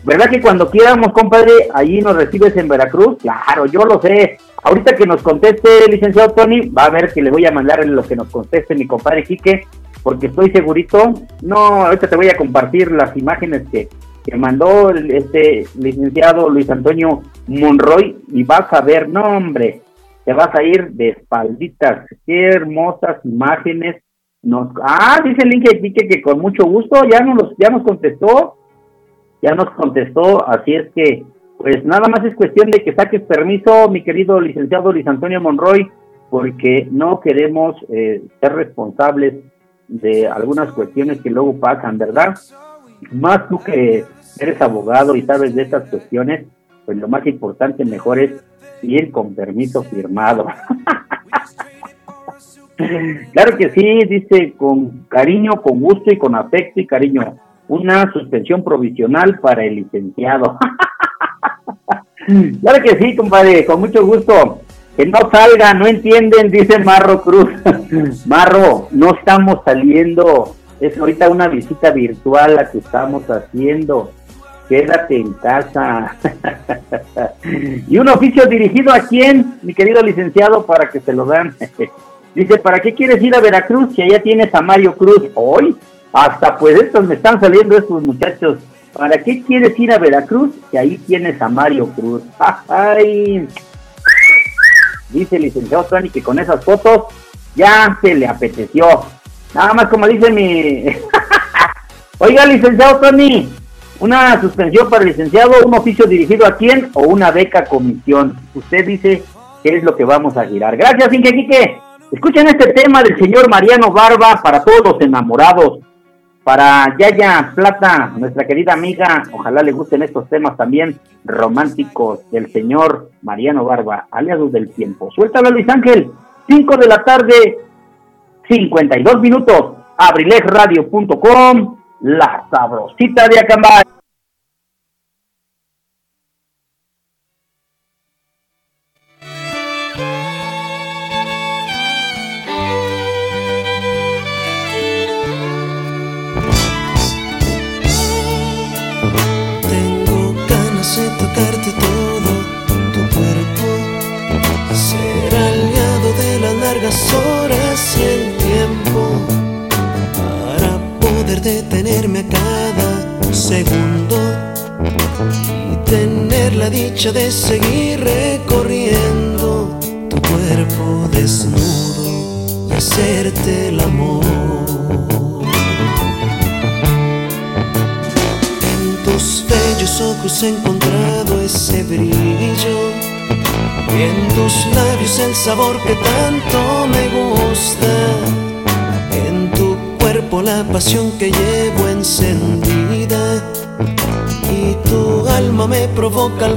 ¿Verdad que cuando quieramos, compadre, allí nos recibes en Veracruz? Claro, yo lo sé. Ahorita que nos conteste el licenciado Tony, va a ver que le voy a mandar lo que nos conteste mi compadre Quique, porque estoy segurito. No, ahorita te voy a compartir las imágenes que, que mandó este licenciado Luis Antonio Monroy y vas a ver, no hombre, te vas a ir de espalditas. Qué hermosas imágenes. Nos, ah, dice el Quique que con mucho gusto ya nos, ya nos contestó ya nos contestó, así es que, pues nada más es cuestión de que saques permiso, mi querido licenciado Luis Antonio Monroy, porque no queremos eh, ser responsables de algunas cuestiones que luego pasan, ¿verdad? Más tú que eres abogado y sabes de estas cuestiones, pues lo más importante, mejor es ir con permiso firmado. claro que sí, dice con cariño, con gusto y con afecto y cariño una suspensión provisional para el licenciado. claro que sí, compadre, con mucho gusto. Que no salga, no entienden, dice Marro Cruz. Marro, no estamos saliendo. Es ahorita una visita virtual la que estamos haciendo. Quédate en casa. y un oficio dirigido a quién, mi querido licenciado, para que se lo dan. Dice, ¿para qué quieres ir a Veracruz si allá tienes a Mario Cruz? Hoy hasta pues estos me están saliendo estos muchachos. ¿Para qué quieres ir a Veracruz? Que ahí tienes a Mario Cruz. Ay. Dice el licenciado Tony que con esas fotos ya se le apeteció. Nada más como dice mi... Oiga, licenciado Tony, una suspensión para el licenciado, un oficio dirigido a quién o una beca comisión. Usted dice qué es lo que vamos a girar. Gracias, Inge Quique. Escuchen este tema del señor Mariano Barba para todos los enamorados. Para Yaya Plata, nuestra querida amiga, ojalá le gusten estos temas también románticos del señor Mariano Barba, aliados del tiempo. Suéltalo Luis Ángel, 5 de la tarde, 52 minutos, abrilesradio.com, la sabrosita de Acambay. Provoca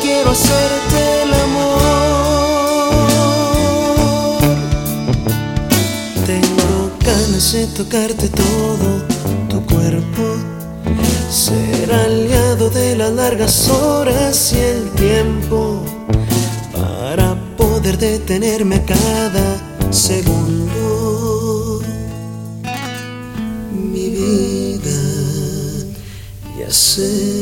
Quiero hacerte el amor. Tengo ganas de tocarte todo tu cuerpo ser aliado de las largas horas y el tiempo para poder detenerme cada segundo. Mi vida y hacerte.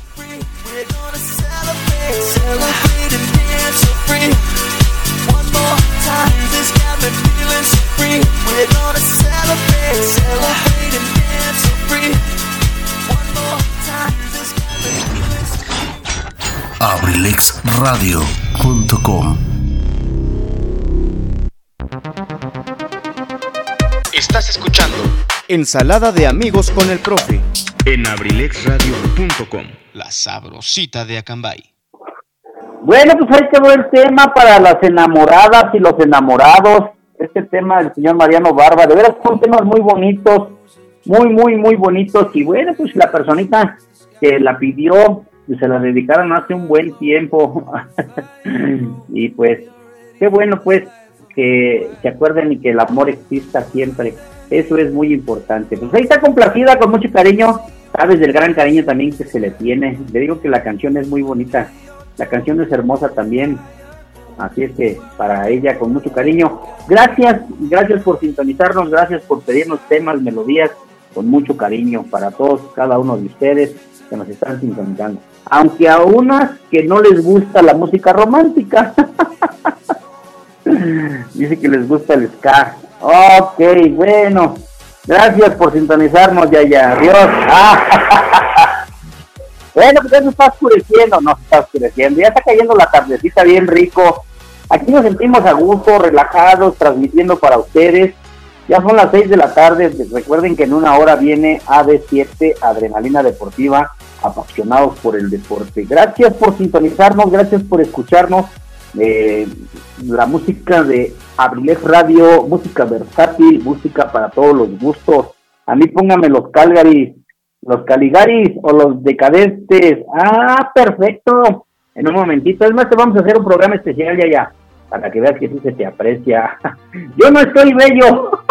abrilexradio.com Estás escuchando Ensalada de amigos con el profe. en abrilexradio.com. La sabrosita de Acambay. Bueno, pues ahí quedó el tema para las enamoradas y los enamorados. Este tema del señor Mariano Barba, de veras son temas muy bonitos, muy, muy, muy bonitos. Y bueno, pues la personita que la pidió, se la dedicaron hace un buen tiempo. y pues, qué bueno pues que se acuerden y que el amor exista siempre. Eso es muy importante. Pues ahí está complacida con mucho cariño. Sabes del gran cariño también que se le tiene. Le digo que la canción es muy bonita. La canción es hermosa también. Así es que para ella con mucho cariño. Gracias, gracias por sintonizarnos, gracias por pedirnos temas, melodías con mucho cariño para todos, cada uno de ustedes que nos están sintonizando. Aunque a unas que no les gusta la música romántica. Dice que les gusta el ska. Ok, bueno. Gracias por sintonizarnos, ya, ya. Adiós. Bueno, pues ya se está oscureciendo, no se está oscureciendo, ya está cayendo la tardecita bien rico. Aquí nos sentimos a gusto, relajados, transmitiendo para ustedes. Ya son las 6 de la tarde, recuerden que en una hora viene AD7 Adrenalina Deportiva, apasionados por el deporte. Gracias por sintonizarnos, gracias por escucharnos. Eh, la música de Abrilex Radio, música versátil, música para todos los gustos. A mí póngame los Calgaris, los Caligaris o los Decadentes. Ah, perfecto. En un momentito. Es más, te vamos a hacer un programa especial ya, ya. Para que veas que sí se te aprecia. Yo no estoy bello.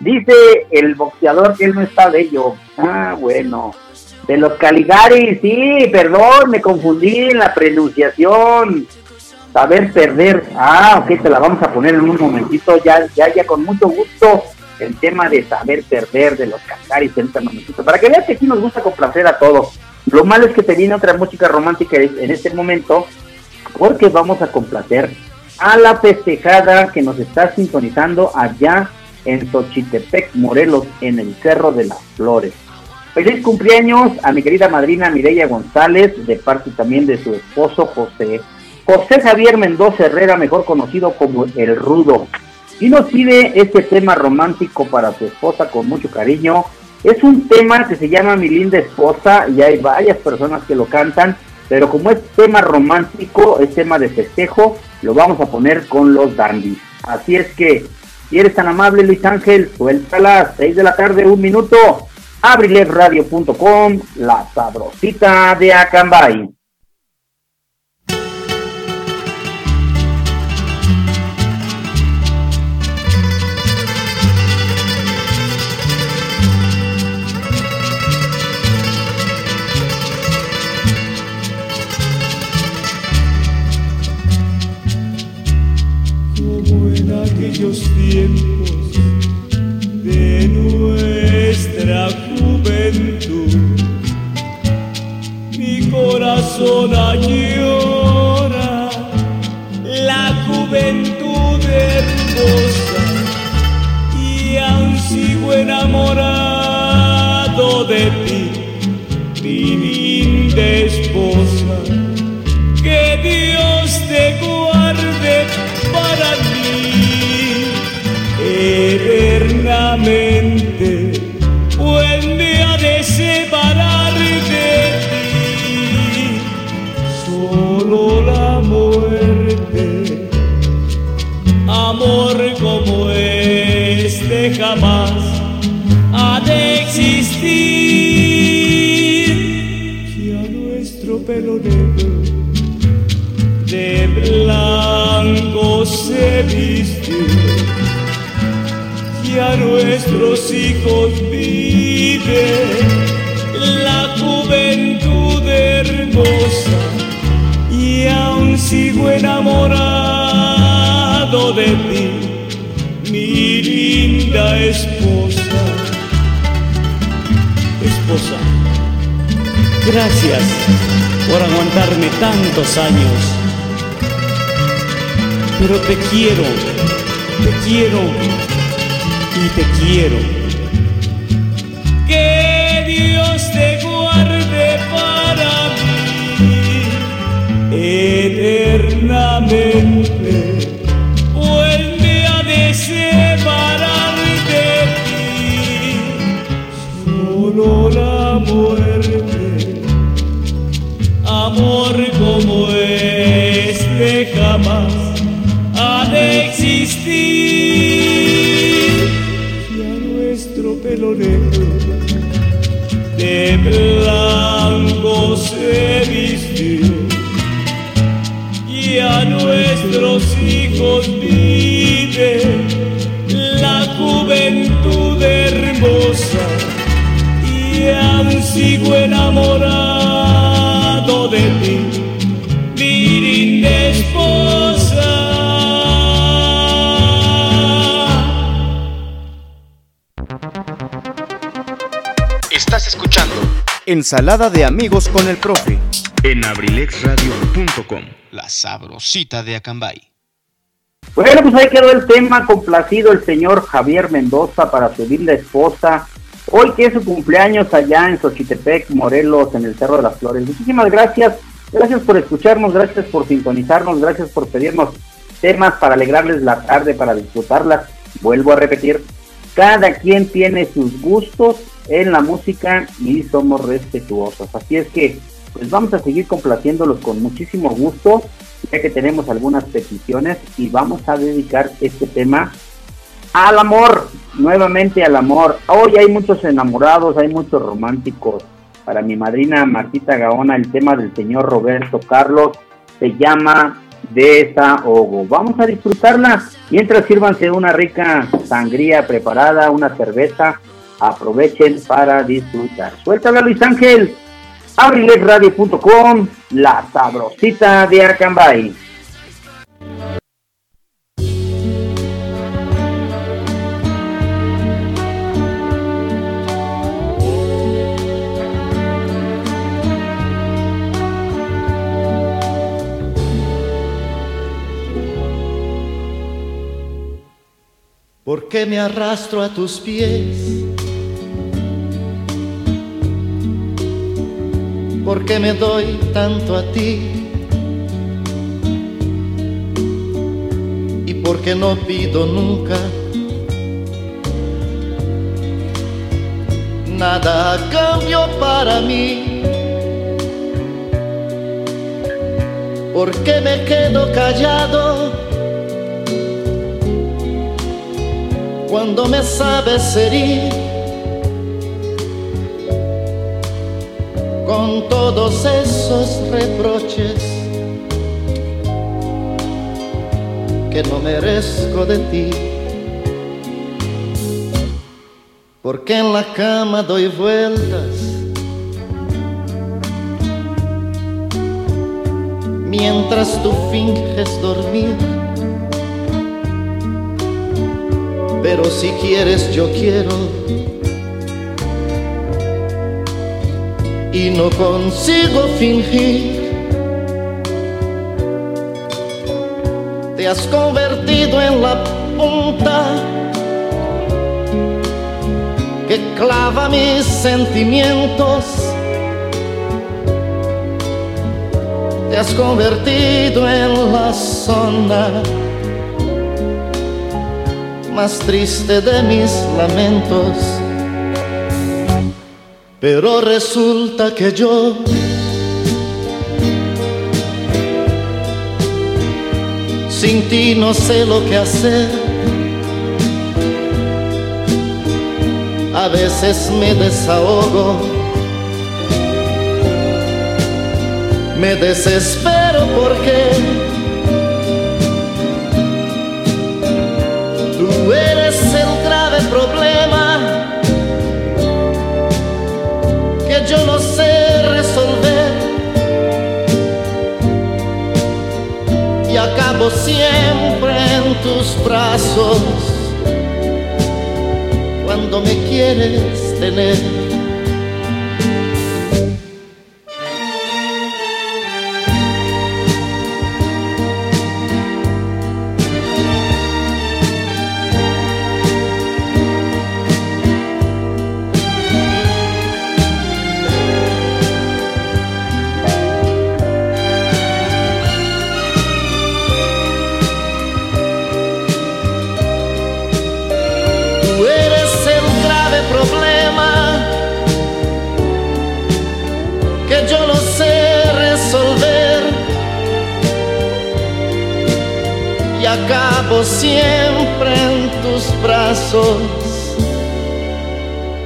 Dice el boxeador que él no está bello. Ah, bueno. De los Caligaris, sí, perdón, me confundí en la pronunciación. Saber perder. Ah, ok, te la vamos a poner en un momentito. Ya, ya, ya, con mucho gusto. El tema de saber perder de los momentito. Para que veas que aquí nos gusta complacer a todos. Lo malo es que te viene otra música romántica en este momento, porque vamos a complacer a la festejada que nos está sintonizando allá en Xochitepec, Morelos, en el Cerro de las Flores. Feliz cumpleaños a mi querida madrina Mireya González, de parte también de su esposo José. José Javier Mendoza Herrera, mejor conocido como El Rudo. Y nos pide este tema romántico para su esposa con mucho cariño. Es un tema que se llama Mi linda esposa y hay varias personas que lo cantan, pero como es tema romántico, es tema de festejo, lo vamos a poner con los dandies. Así es que, si eres tan amable Luis Ángel, suelta a las 6 de la tarde, un minuto. Abrilesradio.com, la sabrosita de Acambay. Aquellos tiempos de nuestra juventud. Mi corazón añora la juventud hermosa y aún sigo enamorado de ti, mi linda esposa. Que Dios te eternamente. Vuelve a de separar de ti, solo la muerte. Amor como este jamás ha de existir. Ya nuestro pelo negro de blanco se vistió y a nuestros hijos vive la juventud hermosa y aún sigo enamorado de ti, mi linda esposa. Esposa, gracias por aguantarme tantos años, pero te quiero, te quiero y te quiero. Que Dios te guarde para mí eternamente. Vuelve a de separar de ti, solo la muerte. Ensalada de amigos con el profe. en abrilexradio.com, la sabrosita de Acambay. Bueno, pues ahí quedó el tema, complacido el señor Javier Mendoza para su linda esposa. Hoy que es su cumpleaños allá en Xochitepec, Morelos, en el Cerro de las Flores. Muchísimas gracias, gracias por escucharnos, gracias por sintonizarnos, gracias por pedirnos temas para alegrarles la tarde, para disfrutarlas. Vuelvo a repetir, cada quien tiene sus gustos en la música y somos respetuosos. Así es que, pues vamos a seguir complaciéndolos con muchísimo gusto, ya que tenemos algunas peticiones y vamos a dedicar este tema al amor, nuevamente al amor. Hoy hay muchos enamorados, hay muchos románticos. Para mi madrina Martita Gaona, el tema del señor Roberto Carlos se llama Desahogo. Vamos a disfrutarla mientras sírvanse una rica sangría preparada, una cerveza aprovechen para disfrutar. Suéltala Luis Ángel, abriletradio.com, la sabrosita de Acambay. ¿Por qué me arrastro a tus pies? ¿Por qué me doy tanto a ti? ¿Y por qué no pido nunca? Nada a cambio para mí. ¿Por qué me quedo callado? cuando me sabes herir con todos esos reproches que no merezco de ti. Porque en la cama doy vueltas mientras tú finges dormir pero si quieres yo quiero. Y no consigo fingir. Te has convertido en la punta que clava mis sentimientos. Te has convertido en la zona más triste de mis lamentos. Pero resulta que yo sin ti no sé lo que hacer. A veces me desahogo, me desespero porque siempre en tus brazos cuando me quieres tener. Siempre en tus brazos.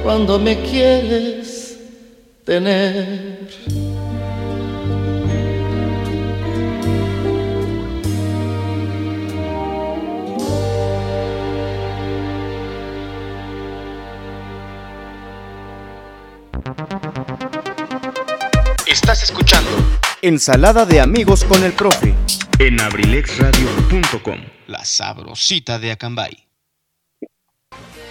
Cuando me quieres tener. Estás escuchando Ensalada de amigos con el profe. En abrilexradio.com, sabrosita de Acambay.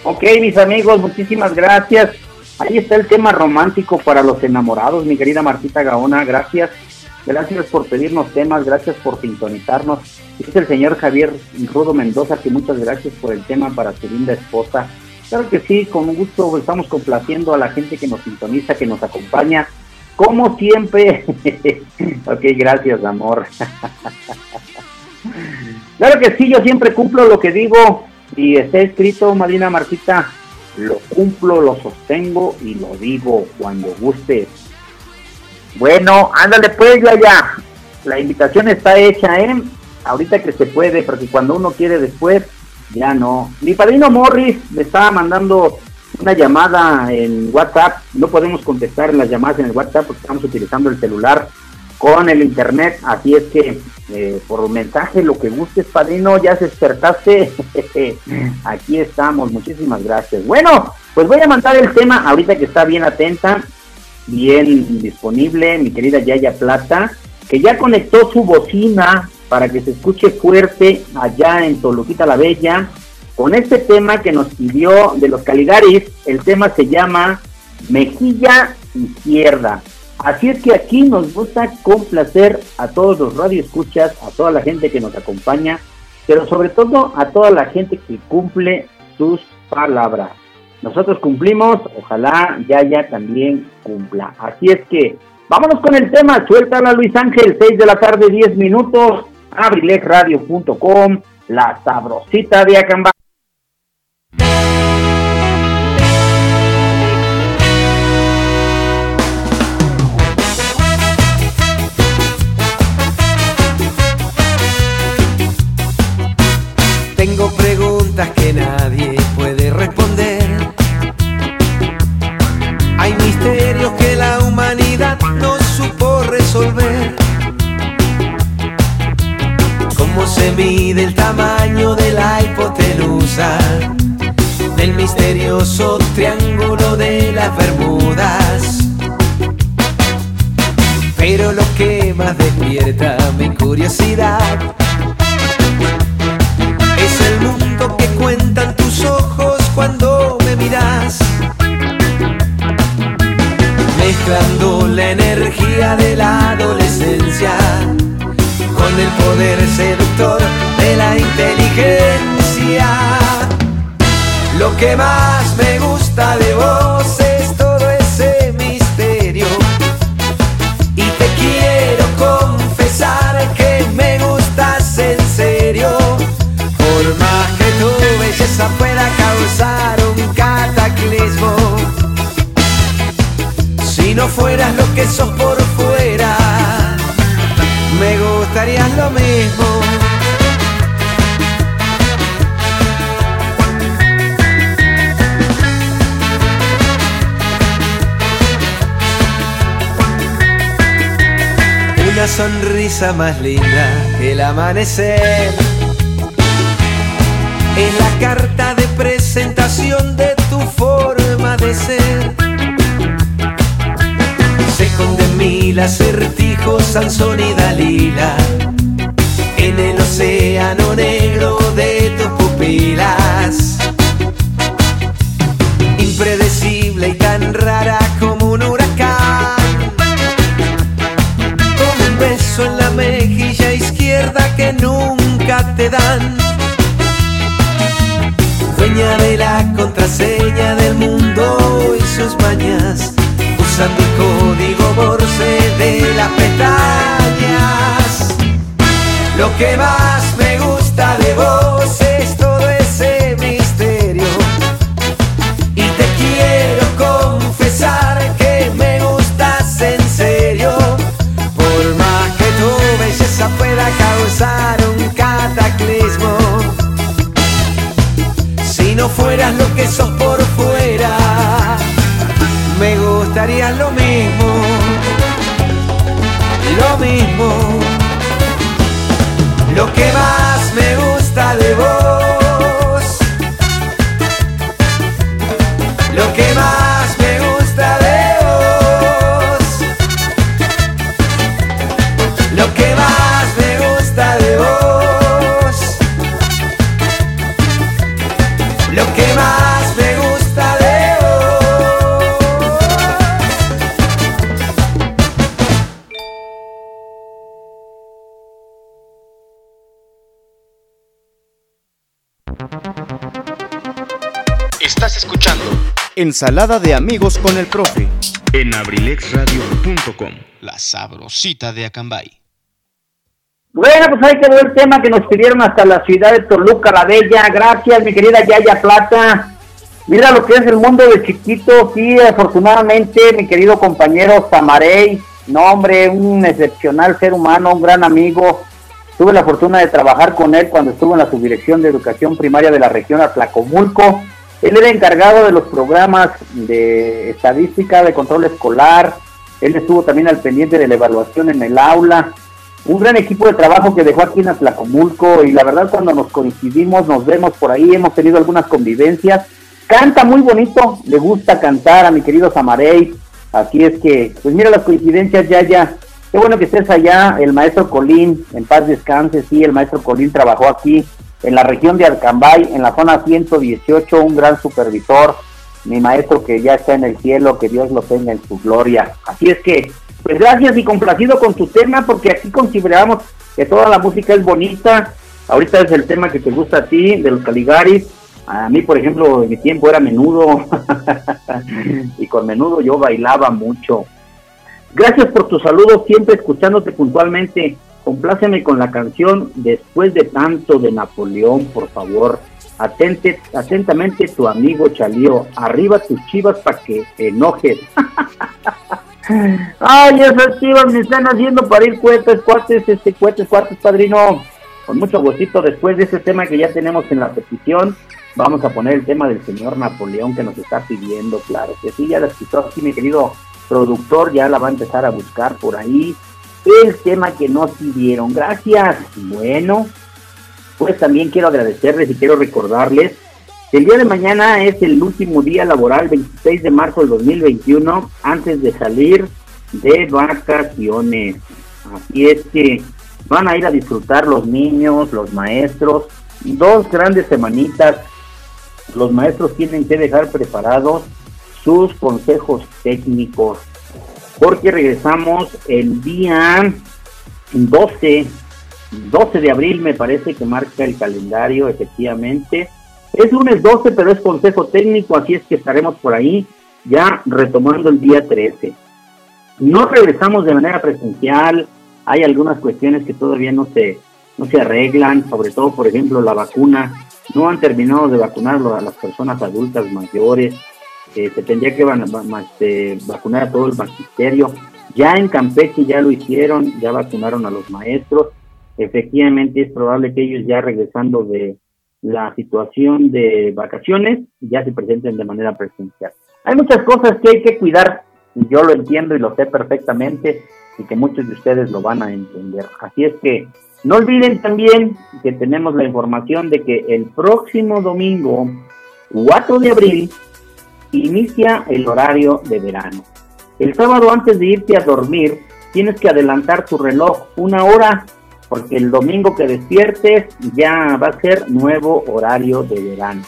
Ok, mis amigos, muchísimas gracias. Ahí está el tema romántico para los enamorados, mi querida Martita Gaona, gracias. Gracias por pedirnos temas, gracias por sintonizarnos. Dice el señor Javier Rudo Mendoza que muchas gracias por el tema para su linda esposa. Claro que sí, con gusto estamos complaciendo a la gente que nos sintoniza, que nos acompaña. Como siempre. ok, gracias, amor. claro que sí, yo siempre cumplo lo que digo y está escrito, Marina Martita, lo cumplo, lo sostengo y lo digo cuando guste. Bueno, ándale pues, ya ya. La invitación está hecha, ¿eh? Ahorita que se puede, porque cuando uno quiere después, ya no. Mi padrino Morris me estaba mandando una llamada en WhatsApp, no podemos contestar las llamadas en el WhatsApp porque estamos utilizando el celular con el internet, así es que eh, por mensaje lo que gustes, padrino, ya se despertaste, aquí estamos, muchísimas gracias. Bueno, pues voy a mandar el tema ahorita que está bien atenta, bien disponible, mi querida Yaya Plata, que ya conectó su bocina para que se escuche fuerte allá en Toluquita la Bella, con este tema que nos pidió de los Caligaris, el tema se llama Mejilla Izquierda. Así es que aquí nos gusta complacer a todos los radioescuchas, a toda la gente que nos acompaña, pero sobre todo a toda la gente que cumple tus palabras. Nosotros cumplimos, ojalá Yaya también cumpla. Así es que vámonos con el tema, suéltala Luis Ángel, 6 de la tarde, 10 minutos, abrilexradio.com, la sabrosita de Acambay. Sonrisa más linda que el amanecer es la carta de presentación de tu forma de ser. Se esconden mil acertijos, Sansón y Dalila, en el océano negro de tus pupilas. Impredecible y tan rara beso en la mejilla izquierda que nunca te dan dueña de la contraseña del mundo y sus mañas, usando el código Morse de las pestañas. Lo que más me gusta de vos lo que sos por fuera, me gustaría lo mismo, lo mismo. Lo que más me gusta de vos, Ensalada de amigos con el profe. en abrilexradio.com, la sabrosita de Acambay. Bueno, pues ahí quedó el tema que nos pidieron hasta la ciudad de Toluca la Bella. Gracias, mi querida Yaya Plata. Mira lo que es el mundo de chiquito. Sí, afortunadamente, mi querido compañero Samarey. No, hombre, un excepcional ser humano, un gran amigo. Tuve la fortuna de trabajar con él cuando estuvo en la subdirección de educación primaria de la región Atlacomulco. Él era encargado de los programas de estadística, de control escolar. Él estuvo también al pendiente de la evaluación en el aula un gran equipo de trabajo que dejó aquí en Atlacomulco y la verdad cuando nos coincidimos, nos vemos por ahí, hemos tenido algunas convivencias. Canta muy bonito, le gusta cantar a mi querido Samarey, así es que, pues mira las coincidencias ya, ya. Qué bueno que estés allá, el maestro Colín, en paz descanse, sí, el maestro Colín trabajó aquí en la región de Arcambay, en la zona 118, un gran supervisor, mi maestro que ya está en el cielo, que Dios lo tenga en su gloria. Así es que, pues gracias y complacido con tu tema, porque aquí consideramos que toda la música es bonita. Ahorita es el tema que te gusta a ti, de los Caligaris. A mí, por ejemplo, en mi tiempo era menudo y con menudo yo bailaba mucho. Gracias por tu saludo, siempre escuchándote puntualmente. Compláceme con la canción Después de tanto de Napoleón, por favor. Atente, atentamente tu amigo Chalío. Arriba tus chivas para que te enojes. Ay, esas chivas me están haciendo para ir cuetes, cuates, este, cuetes, cuates, padrino. Con mucho gustito, después de ese tema que ya tenemos en la petición, vamos a poner el tema del señor Napoleón que nos está pidiendo, claro que sí, ya la escuchó aquí mi querido productor, ya la va a empezar a buscar por ahí. El tema que nos pidieron, gracias. Bueno, pues también quiero agradecerles y quiero recordarles que el día de mañana es el último día laboral, 26 de marzo del 2021, antes de salir de vacaciones. Así es que van a ir a disfrutar los niños, los maestros, dos grandes semanitas. Los maestros tienen que dejar preparados sus consejos técnicos, porque regresamos el día 12, 12 de abril me parece que marca el calendario, efectivamente. Es lunes 12, pero es consejo técnico, así es que estaremos por ahí ya retomando el día 13. No regresamos de manera presencial, hay algunas cuestiones que todavía no se, no se arreglan, sobre todo, por ejemplo, la vacuna. No han terminado de vacunar a las personas adultas mayores. Se tendría que este, vacunar a todo el magisterio. Ya en Campeche ya lo hicieron, ya vacunaron a los maestros. Efectivamente es probable que ellos ya regresando de la situación de vacaciones ya se presenten de manera presencial. Hay muchas cosas que hay que cuidar, yo lo entiendo y lo sé perfectamente, y que muchos de ustedes lo van a entender. Así es que no olviden también que tenemos la información de que el próximo domingo, 4 de abril, inicia el horario de verano. El sábado antes de irte a dormir, tienes que adelantar tu reloj una hora, porque el domingo que despiertes ya va a ser nuevo horario de verano.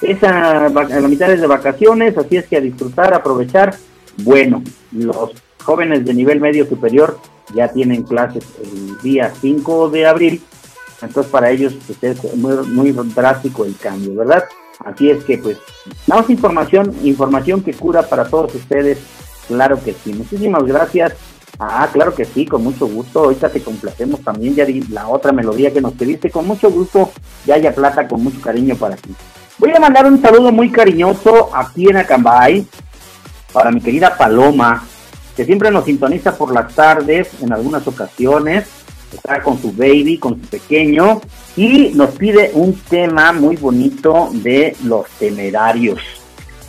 Esa, la mitad es de vacaciones, así es que a disfrutar, aprovechar. Bueno, los jóvenes de nivel medio superior ya tienen clases el día 5 de abril, entonces para ellos pues, es muy, muy drástico el cambio, ¿verdad? Así es que pues damos información, información que cura para todos ustedes, claro que sí. Muchísimas gracias. Ah, claro que sí, con mucho gusto. Ahorita te complacemos también, ya la otra melodía que nos pediste, con mucho gusto, ya haya plata, con mucho cariño para ti. Voy a mandar un saludo muy cariñoso aquí en Acambay para mi querida Paloma, que siempre nos sintoniza por las tardes en algunas ocasiones, está con su baby, con su pequeño, y nos pide un tema muy bonito de los temerarios.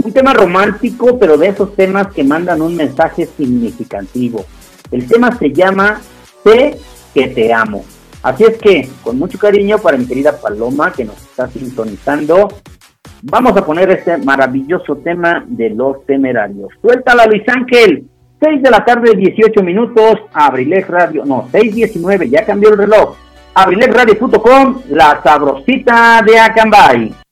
Un tema romántico, pero de esos temas que mandan un mensaje significativo. El tema se llama Sé que te amo. Así es que, con mucho cariño para mi querida Paloma, que nos está sintonizando, vamos a poner este maravilloso tema de los temerarios. Suéltala, Luis Ángel. 6 de la tarde, 18 minutos, Abrilex Radio, no, 6.19, ya cambió el reloj. Abrilexradio.com, la sabrosita de Acambay.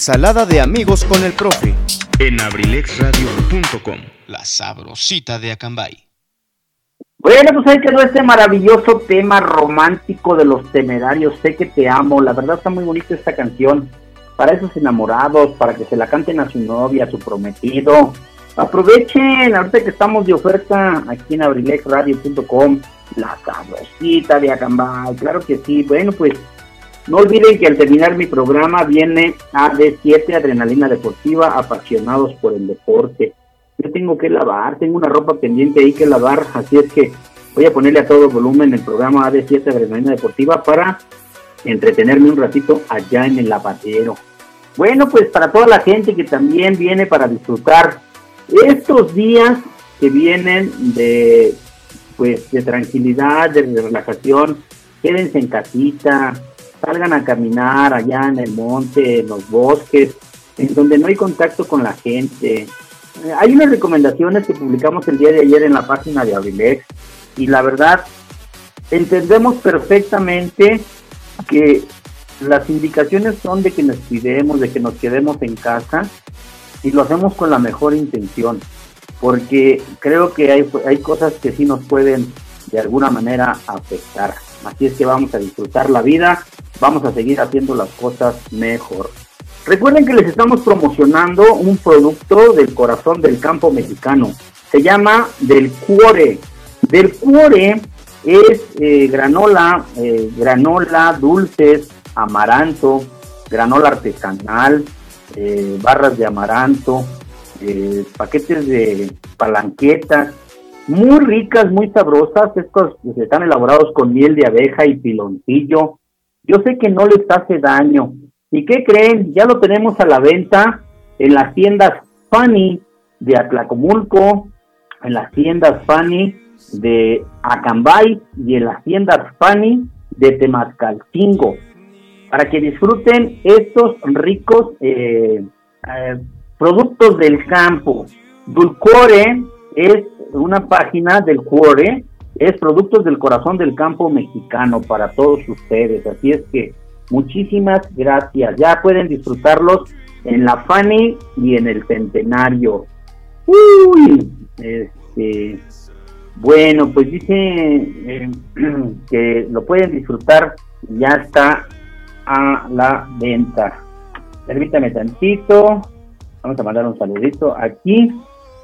Ensalada de amigos con el profe. En abrilexradio.com. La sabrosita de Acambay. Bueno, pues ahí quedó este maravilloso tema romántico de los temerarios. Sé que te amo. La verdad está muy bonita esta canción. Para esos enamorados, para que se la canten a su novia, a su prometido. Aprovechen, ahorita que estamos de oferta aquí en abrilexradio.com, la sabrosita de Acambay. Claro que sí. Bueno, pues no olviden que al terminar mi programa viene AD7, Adrenalina Deportiva, apasionados por el deporte. Yo tengo que lavar, tengo una ropa pendiente ahí que lavar, así es que voy a ponerle a todo volumen el programa AD7, Adrenalina Deportiva, para entretenerme un ratito allá en el lavadero. Bueno, pues para toda la gente que también viene para disfrutar estos días que vienen de pues de tranquilidad, de relajación, quédense en casita, salgan a caminar allá en el monte, en los bosques, en donde no hay contacto con la gente. Eh, hay unas recomendaciones que publicamos el día de ayer en la página de Abrilex y la verdad entendemos perfectamente que las indicaciones son de que nos cuidemos, de que nos quedemos en casa y lo hacemos con la mejor intención, porque creo que hay, hay cosas que sí nos pueden de alguna manera afectar. Así es que vamos a disfrutar la vida vamos a seguir haciendo las cosas mejor. Recuerden que les estamos promocionando un producto del corazón del campo mexicano. Se llama Del Cuore. Del Cuore es eh, granola, eh, granola, dulces, amaranto, granola artesanal, eh, barras de amaranto, paquetes de palanquetas, muy ricas, muy sabrosas. Estos están elaborados con miel de abeja y piloncillo, yo sé que no les hace daño. ¿Y qué creen? Ya lo tenemos a la venta en las tiendas Fanny de Atlacomulco, en las tiendas Fanny de Acambay y en las tiendas Fanny de Temascalcingo. Para que disfruten estos ricos eh, eh, productos del campo. Dulcore es una página del Cuore es Productos del Corazón del Campo Mexicano para todos ustedes. Así es que Muchísimas gracias. Ya pueden disfrutarlos en la Fanny y en el Centenario. Uy, este, bueno, pues dice eh, que lo pueden disfrutar, ya está a la venta. Permítame tantito, vamos a mandar un saludito aquí.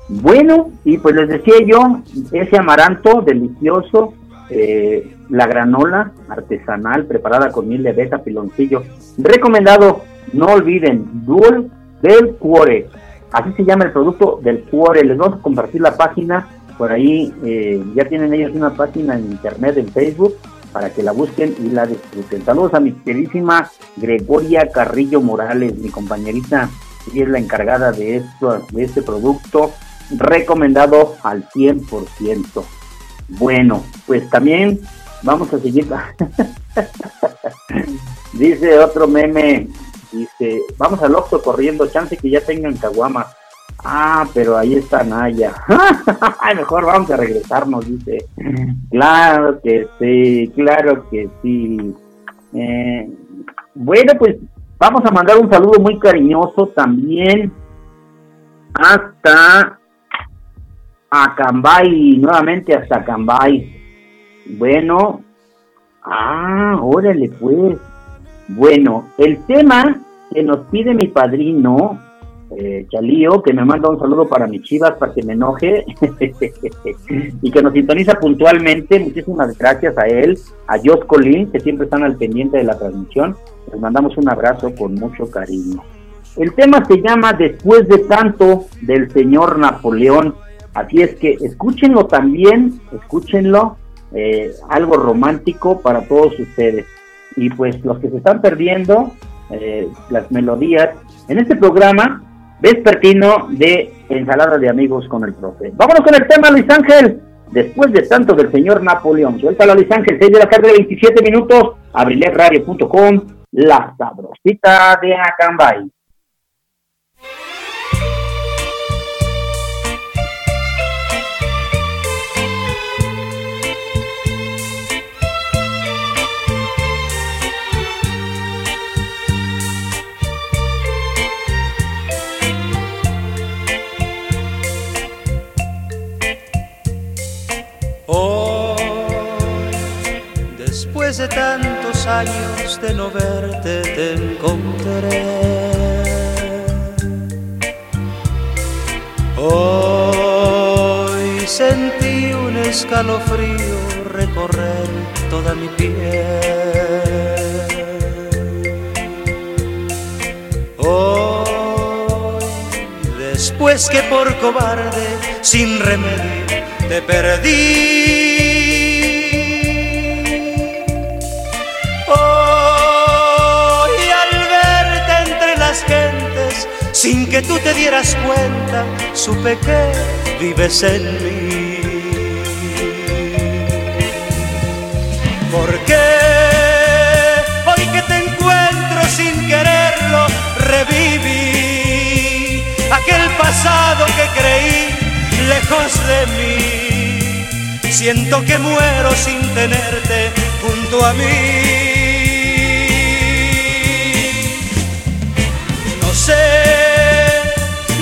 Bueno, y pues les decía yo, ese amaranto delicioso, eh, la granola artesanal preparada con miel de abeja, piloncillo, recomendado, no olviden, Duel del Cuore, así se llama el producto del Cuore, les vamos a compartir la página, por ahí eh, ya tienen ellos una página en internet, en Facebook, para que la busquen y la disfruten. Saludos a mi queridísima Gregoria Carrillo Morales, mi compañerita, y es la encargada de, esto, de este producto, recomendado al 100%. Bueno, pues también vamos a seguir. dice otro meme, dice, vamos al Oxxo corriendo, chance que ya tengan caguama. Ah, pero ahí está Naya. Mejor vamos a regresarnos, dice. Claro que sí, claro que sí. Eh, bueno, pues vamos a mandar un saludo muy cariñoso también hasta Acambay, nuevamente hasta Acambay. Bueno, ah, órale pues. Bueno, el tema que nos pide mi padrino, eh, Chalío, que me manda un saludo para mi chivas para que me enoje y que nos sintoniza puntualmente. Muchísimas gracias a él, a Jos Colín, que siempre están al pendiente de la transmisión. Les mandamos un abrazo con mucho cariño. El tema se llama Después de tanto del señor Napoleón. Así es que escúchenlo también, escúchenlo, eh, algo romántico para todos ustedes. Y pues los que se están perdiendo eh, las melodías en este programa vespertino de Ensalada de Amigos con el Profe. Vámonos con el tema, Luis Ángel. Después de tanto del señor Napoleón, suéltalo Luis Ángel, 6 de la tarde, 27 minutos, abriletradio.com, la sabrosita de Acambay. Después de tantos años de no verte te encontré. Hoy sentí un escalofrío recorrer toda mi piel. Hoy, después que por cobarde, sin remedio, te perdí sin que tú te dieras cuenta, supe que vives en mí. Porque hoy que creí lejos de mí. Siento que muero sin tenerte junto a mí. No sé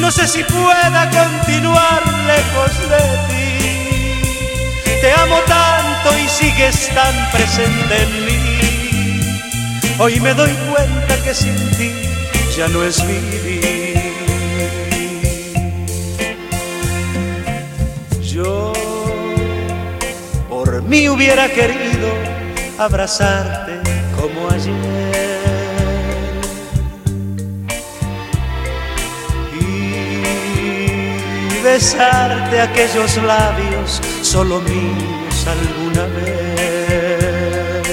no sé si pueda continuar lejos de ti. Te amo tanto y sigues tan presente en mí. Hoy me doy cuenta que sin ti ya no es vivir. Mí hubiera querido abrazarte como ayer besarte aquellos labios solo míos alguna vez.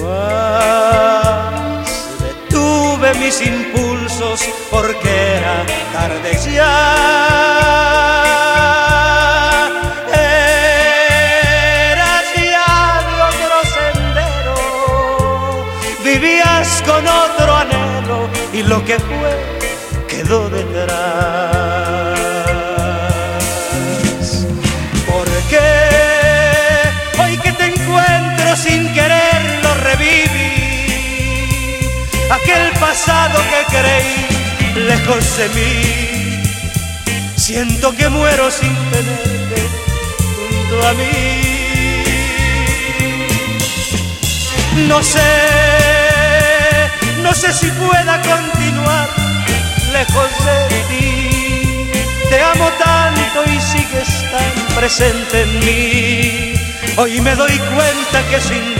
Mas detuve mis impulsos porque era tarde ya. Creí lejos de mí. Siento que muero sin tenerte junto a mí. No sé, no sé si pueda continuar lejos de ti. Te amo tanto y sigues tan presente en mí. Hoy me doy cuenta que sin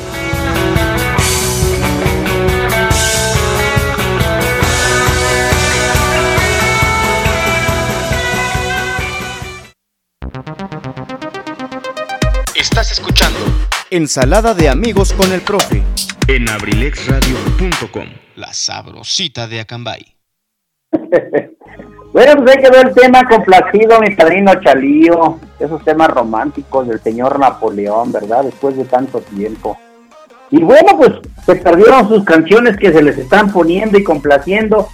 Ensalada de amigos con el profe. en abrilexradio.com. La sabrosita de Acambay. Bueno, pues hay que ver el tema complacido, mi padrino Chalío, esos temas románticos del señor Napoleón, ¿verdad? Después de tanto tiempo. Y bueno, pues se perdieron sus canciones que se les están poniendo y complaciendo.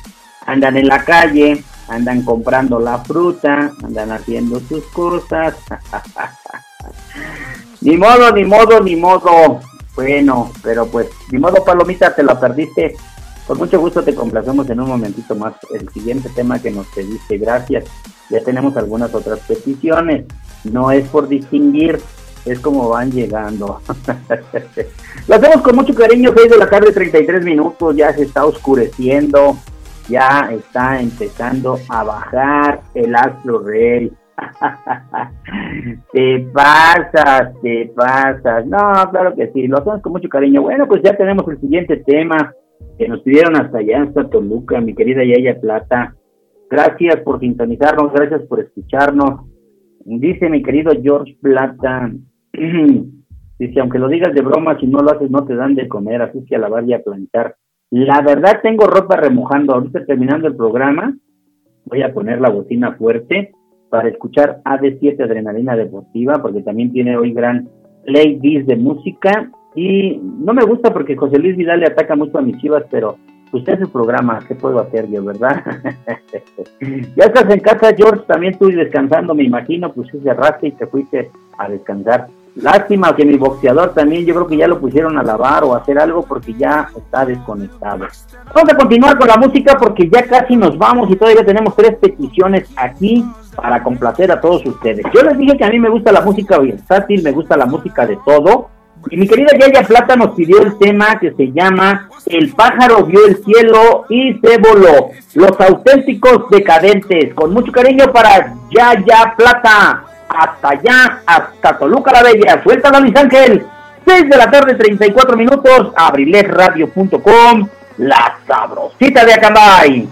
Andan en la calle, andan comprando la fruta, andan haciendo sus cosas. ni modo, ni modo, ni modo. Bueno, pero pues, ni modo, Palomita, te la perdiste. Con mucho gusto te complacemos en un momentito más el siguiente tema que nos pediste. Gracias. Ya tenemos algunas otras peticiones. No es por distinguir, es como van llegando. Lo hacemos con mucho cariño, 6 de la tarde, 33 minutos. Ya se está oscureciendo. Ya está empezando a bajar el astro rey. te pasas, te pasas. No, claro que sí, lo hacemos con mucho cariño. Bueno, pues ya tenemos el siguiente tema que nos pidieron hasta allá, hasta Toluca, mi querida Yaya Plata. Gracias por sintonizarnos, gracias por escucharnos. Dice mi querido George Plata, dice, aunque lo digas de broma, si no lo haces no te dan de comer, así que a lavar y a planchar. La verdad tengo ropa remojando, ahorita terminando el programa, voy a poner la bocina fuerte para escuchar AD7 Adrenalina Deportiva, porque también tiene hoy gran playlist de música y no me gusta porque José Luis Vidal le ataca mucho a mis chivas, pero usted es su programa, ¿qué puedo hacer yo, verdad? ya estás en casa, George, también estoy descansando, me imagino, pues sí cerraste y te fuiste a descansar. Lástima que mi boxeador también, yo creo que ya lo pusieron a lavar o a hacer algo porque ya está desconectado. Vamos a continuar con la música porque ya casi nos vamos y todavía tenemos tres peticiones aquí para complacer a todos ustedes. Yo les dije que a mí me gusta la música versátil, me gusta la música de todo. Y mi querida Yaya Plata nos pidió el tema que se llama El pájaro vio el cielo y se voló. Los auténticos decadentes. Con mucho cariño para Yaya Plata. Hasta allá, hasta Toluca la Bella. Suéltala, Luis Ángel. 6 de la tarde, 34 minutos. Abrilesradio.com. La sabrosita de Acambay.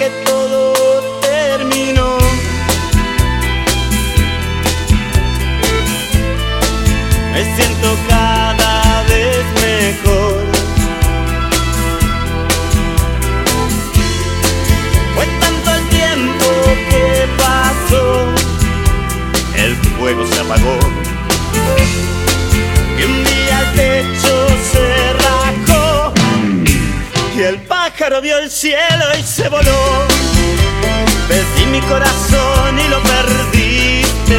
Que todo terminó. Me siento cada vez mejor. Fue tanto el tiempo que pasó, el fuego se apagó. Pájaro el cielo y se voló. Perdí mi corazón y lo perdiste.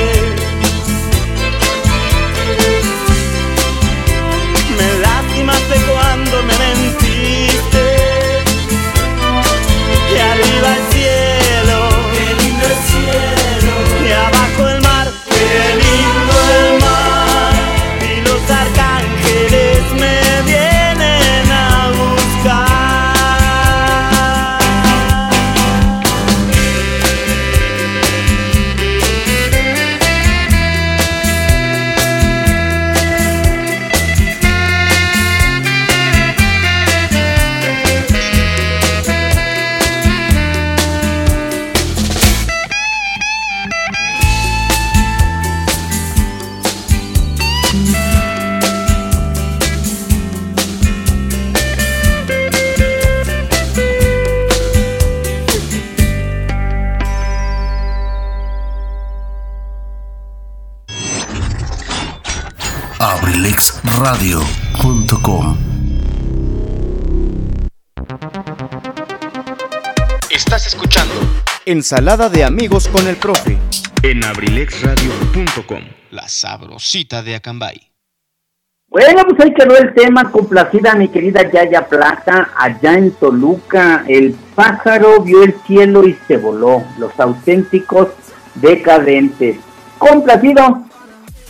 Me lastimaste cuando me mentiste. Ensalada de amigos con el profe. en abrilexradio.com. La sabrosita de Acambay. Bueno, pues ahí quedó el tema, complacida mi querida Yaya Plata, allá en Toluca, el pájaro vio el cielo y se voló, los auténticos decadentes. Complacido,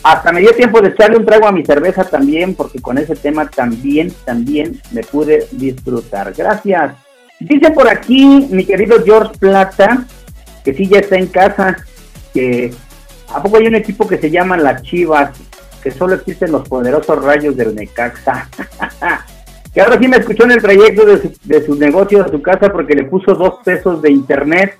hasta me dio tiempo de echarle un trago a mi cerveza también, porque con ese tema también, también me pude disfrutar. Gracias. Dice por aquí mi querido George Plata, que sí ya está en casa, que ¿a poco hay un equipo que se llama las Chivas? que solo existen los poderosos rayos del Necaxa. que ahora sí me escuchó en el trayecto de su, de su negocio a su casa porque le puso dos pesos de internet.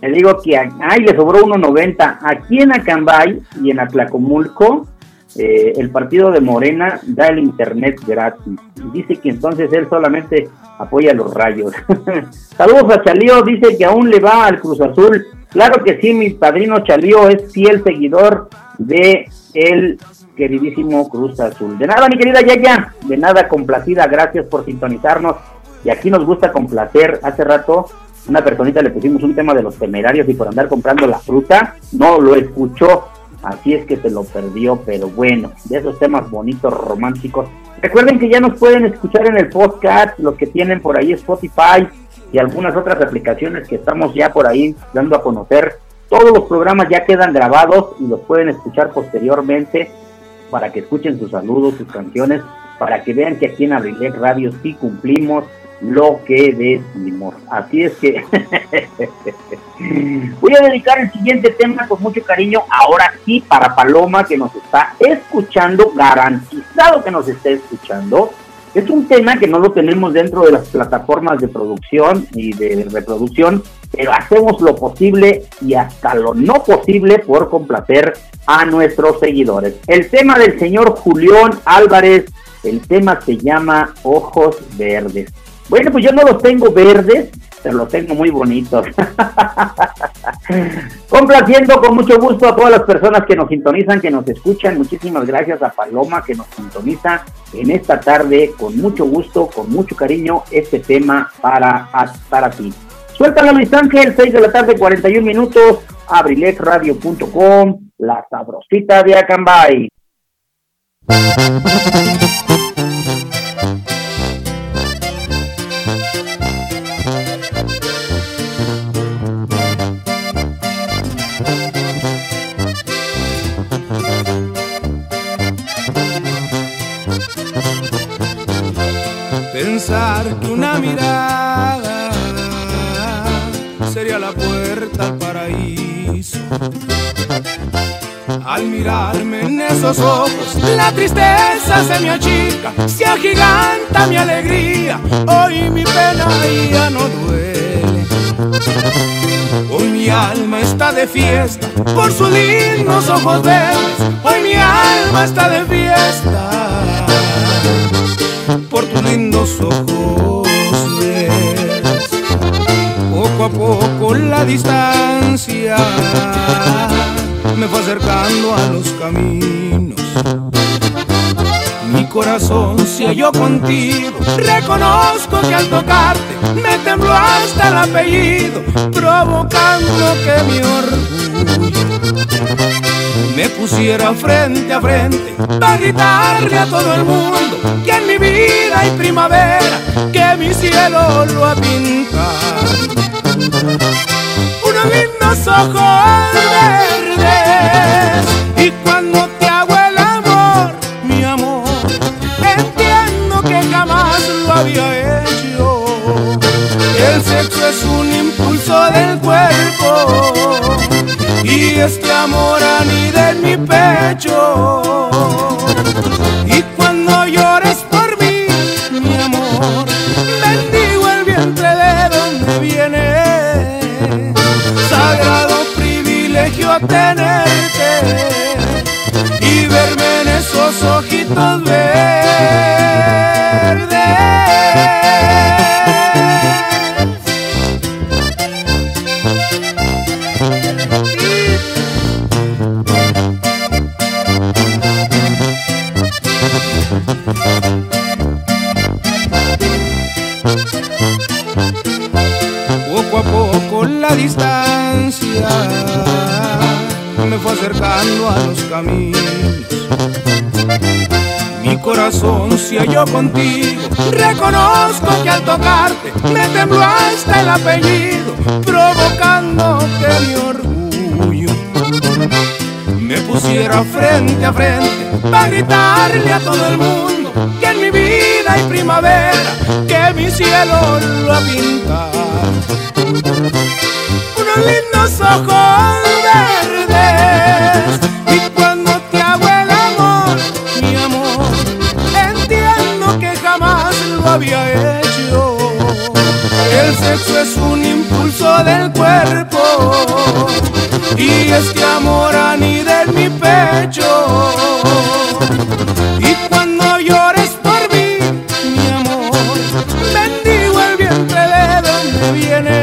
Le digo que, ay, le sobró 1.90. Aquí en Acambay y en Atlacomulco, eh, el partido de Morena da el internet gratis. Dice que entonces él solamente apoya los rayos. Saludos a Chalío, dice que aún le va al Cruz Azul. Claro que sí, mi padrino Chalío es fiel seguidor de el queridísimo Cruz Azul. De nada, mi querida Yaya, de nada complacida, gracias por sintonizarnos. Y aquí nos gusta complacer. Hace rato una personita le pusimos un tema de los temerarios y por andar comprando la fruta, no lo escuchó. Así es que se lo perdió, pero bueno, de esos temas bonitos, románticos. Recuerden que ya nos pueden escuchar en el podcast, los que tienen por ahí Spotify y algunas otras aplicaciones que estamos ya por ahí dando a conocer. Todos los programas ya quedan grabados y los pueden escuchar posteriormente para que escuchen sus saludos, sus canciones, para que vean que aquí en Abrilex Radio sí cumplimos, lo que decimos. Así es que voy a dedicar el siguiente tema con mucho cariño, ahora sí, para Paloma que nos está escuchando, garantizado que nos está escuchando. Es un tema que no lo tenemos dentro de las plataformas de producción y de reproducción, pero hacemos lo posible y hasta lo no posible por complacer a nuestros seguidores. El tema del señor Julián Álvarez, el tema se llama Ojos Verdes. Bueno, pues yo no los tengo verdes, pero los tengo muy bonitos. Complaciendo con mucho gusto a todas las personas que nos sintonizan, que nos escuchan. Muchísimas gracias a Paloma que nos sintoniza en esta tarde con mucho gusto, con mucho cariño, este tema para, para ti. Suéltalo Luis Ángel, 6 de la tarde, 41 minutos, abrilexradio.com, la sabrosita de Acambay. Sería la puerta al paraíso. Al mirarme en esos ojos, la tristeza se me achica, se agiganta mi alegría. Hoy mi pena ya no duele. Hoy mi alma está de fiesta por sus lindos ojos verdes. Hoy mi alma está de fiesta por tus lindos ojos Poco a poco la distancia me fue acercando a los caminos. Mi corazón se halló contigo, reconozco que al tocarte me tembló hasta el apellido, provocando que mi orgullo me pusiera frente a frente para gritarle a todo el mundo que en mi vida hay primavera, que mi cielo lo ha pintado. Unos lindos ojos verdes y cuando te hago el amor, mi amor, entiendo que jamás lo había hecho. El sexo es un impulso del cuerpo y este amor anida en mi pecho. Y cuando llores por mí, mi amor, bendigo el vientre de donde viene. Sagrado privilegio tenerte Mi corazón se halló contigo, reconozco que al tocarte me tembló hasta el apellido, provocando que mi orgullo. Me pusiera frente a frente para gritarle a todo el mundo que en mi vida hay primavera, que mi cielo lo ha pintado. Unos lindos ojos y este amor anida en mi pecho. Y cuando llores por mí, mi amor, bendigo el vientre de donde viene.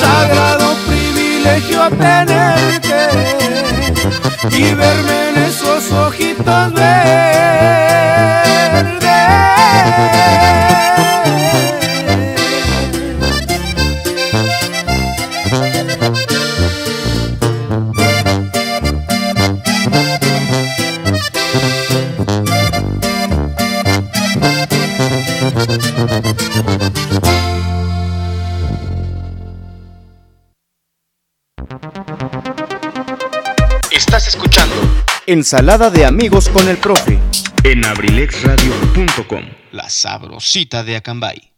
Sagrado privilegio tenerte y verme en esos ojitos Estás Ensalada de amigos con el profe. En abrilexradio.com, la sabrosita de Acambay.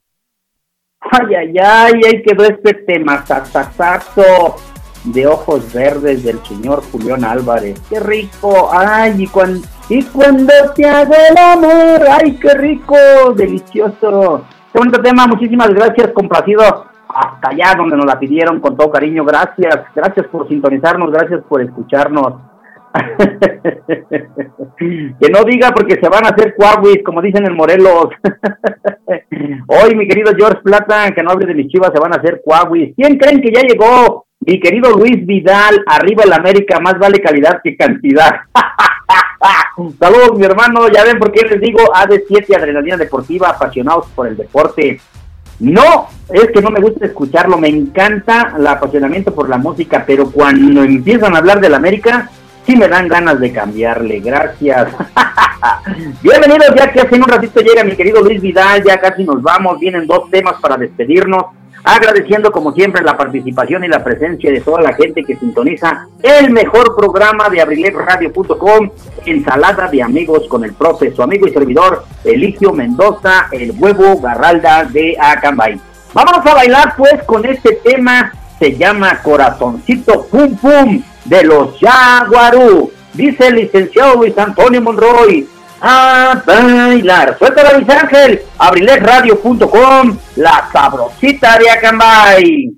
Ay, ay, ay, ahí quedó este tema sasasazo de ojos verdes del señor Julián Álvarez. Qué rico, ay, y cuando, y cuando te hago el amor, ay, qué rico, delicioso. Qué bonito tema, muchísimas gracias, complacido hasta allá donde nos la pidieron con todo cariño. Gracias, gracias por sintonizarnos, gracias por escucharnos. que no diga porque se van a hacer cuaguis, como dicen en Morelos. Hoy, mi querido George Plata, que no hable de mis chivas, se van a hacer cuaguis. ¿Quién creen que ya llegó? Mi querido Luis Vidal, arriba el América, más vale calidad que cantidad. Saludos, mi hermano. Ya ven por qué les digo AD7 Adrenalina Deportiva, apasionados por el deporte. No, es que no me gusta escucharlo, me encanta el apasionamiento por la música, pero cuando empiezan a hablar del América, sí me dan ganas de cambiarle. Gracias. Bienvenidos, ya que hace un ratito llega mi querido Luis Vidal, ya casi nos vamos, vienen dos temas para despedirnos. Agradeciendo como siempre la participación y la presencia de toda la gente que sintoniza el mejor programa de abriletradio.com, Ensalada de Amigos con el profe, su amigo y servidor Eligio Mendoza, el huevo Garralda de Acambay. Vámonos a bailar pues con este tema, se llama Corazoncito Pum Pum de los Jaguarú. Dice el licenciado Luis Antonio Monroy, a bailar. Suelta Luis Ángel, abrilesradio.com, la sabrosita de Acambay.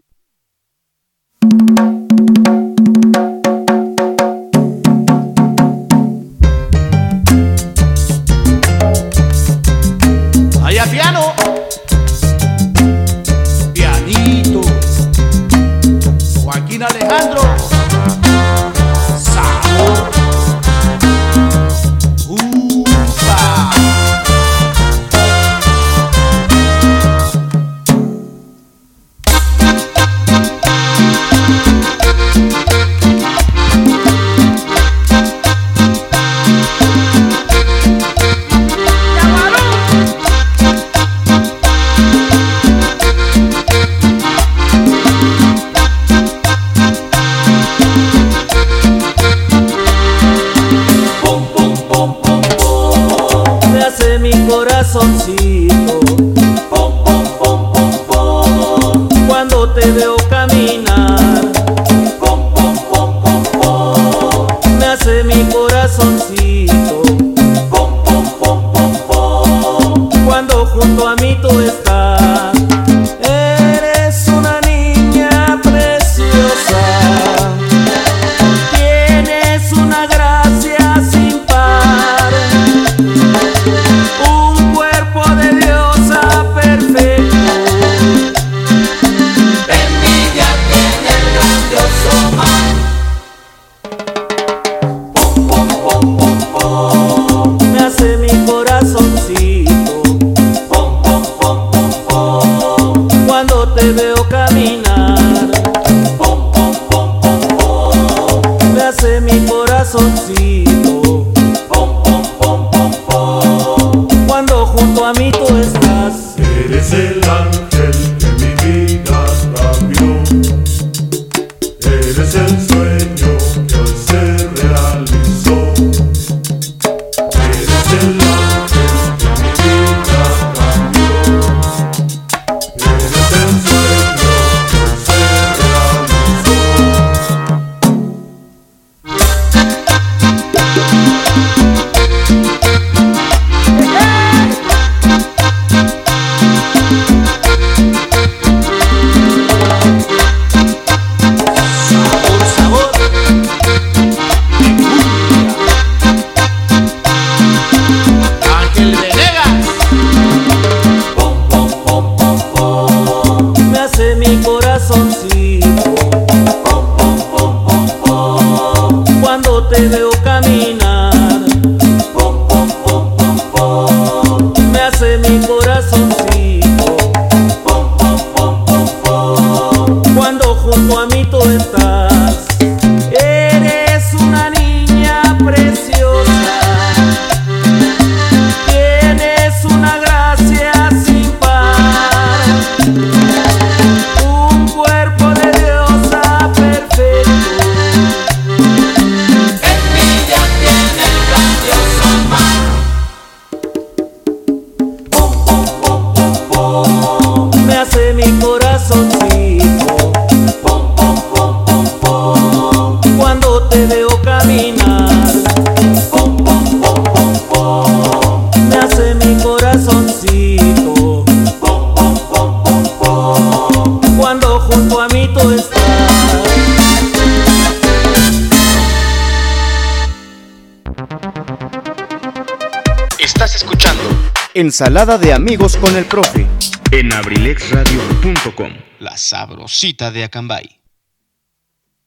Ensalada de amigos con el profe. en abrilexradio.com. La sabrosita de Acambay.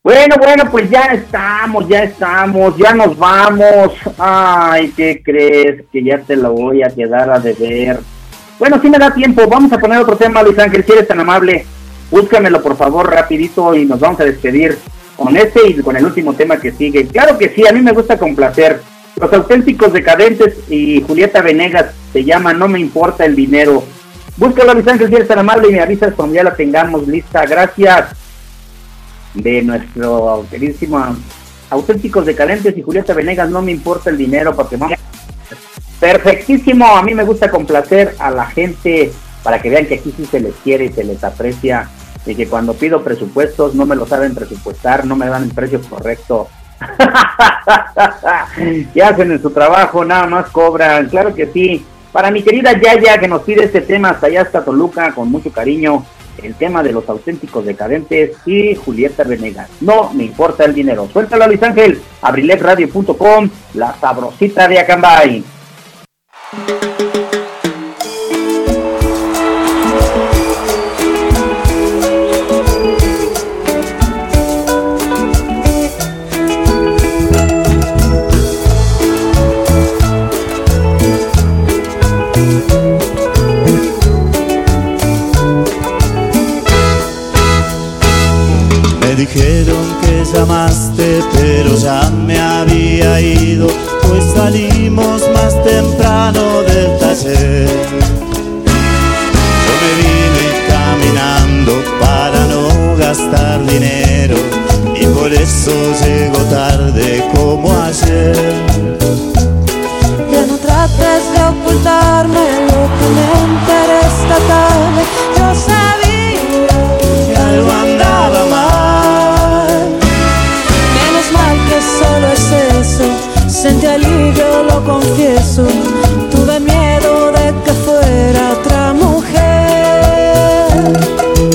Bueno, bueno, pues ya estamos, ya estamos, ya nos vamos. Ay, ¿qué crees? Que ya te lo voy a quedar a deber. Bueno, si me da tiempo, vamos a poner otro tema, Luis Ángel, si eres tan amable. Búscamelo, por favor, rapidito y nos vamos a despedir con este y con el último tema que sigue. Claro que sí, a mí me gusta complacer. Los auténticos decadentes y Julieta Venegas se llama No me importa el dinero. Búscalo, Luis Ángel, si eres tan amable y me avisas cuando ya la tengamos lista. Gracias de nuestro queridísimo Auténticos Decadentes y Julieta Venegas, no me importa el dinero porque. Perfectísimo, a mí me gusta complacer a la gente para que vean que aquí sí se les quiere y se les aprecia y que cuando pido presupuestos no me lo saben presupuestar, no me dan el precio correcto. y hacen en su trabajo, nada más cobran, claro que sí. Para mi querida Yaya que nos pide este tema hasta allá hasta Toluca con mucho cariño, el tema de los auténticos decadentes y Julieta Venegas. No me importa el dinero. Suéltalo Luis Ángel, abrilexradio.com, la sabrosita de Acambay. Llamaste, pero ya me había ido, pues salimos más temprano del taller. Yo me vine caminando para no gastar dinero y por eso llego tarde como ayer. Ya no trates de ocultarme lo que me enteré esta tarde. Confieso. Tuve miedo de que fuera otra mujer.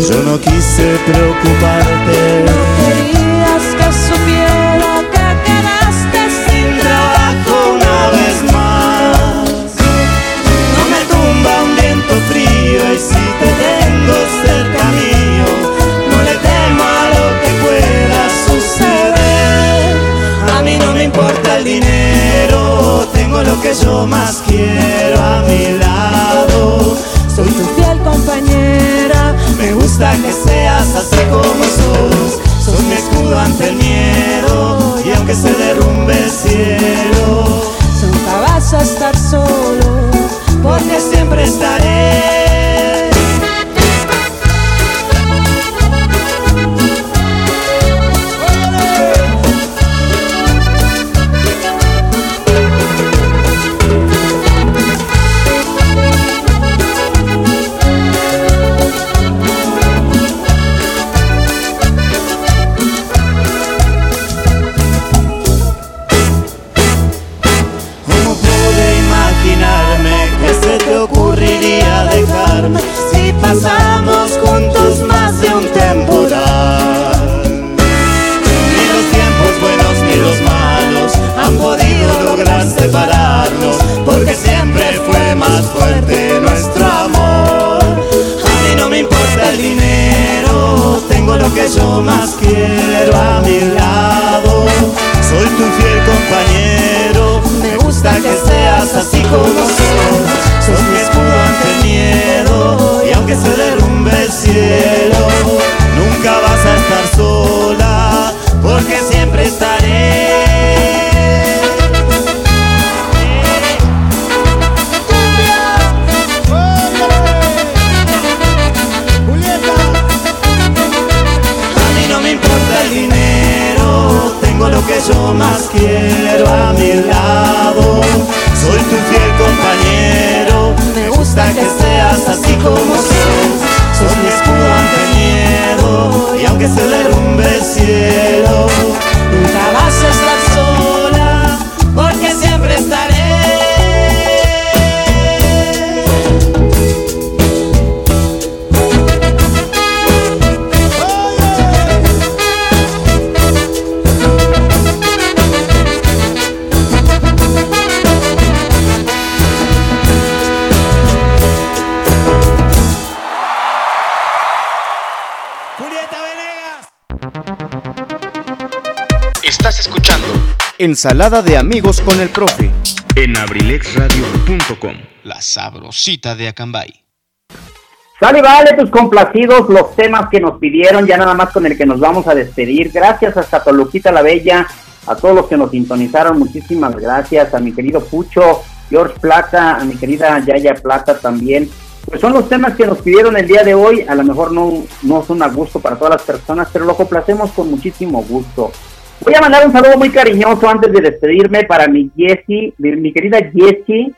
Yo no quise preocuparte. Lo que yo más quiero a mi lado. Soy tu fiel compañera. me gusta que seas así como sos. Sos mi escudo ante el miedo Ensalada de amigos con el profe. En abrilexradio.com, la sabrosita de Acambay. Sale, vale, tus complacidos, los temas que nos pidieron, ya nada más con el que nos vamos a despedir. Gracias hasta Toluquita la Bella, a todos los que nos sintonizaron, muchísimas gracias, a mi querido Pucho, George Plata, a mi querida Yaya Plata también. Pues son los temas que nos pidieron el día de hoy, a lo mejor no, no son a gusto para todas las personas, pero lo complacemos con muchísimo gusto. Voy a mandar un saludo muy cariñoso antes de despedirme para mi Jessie, mi, querida Jessie,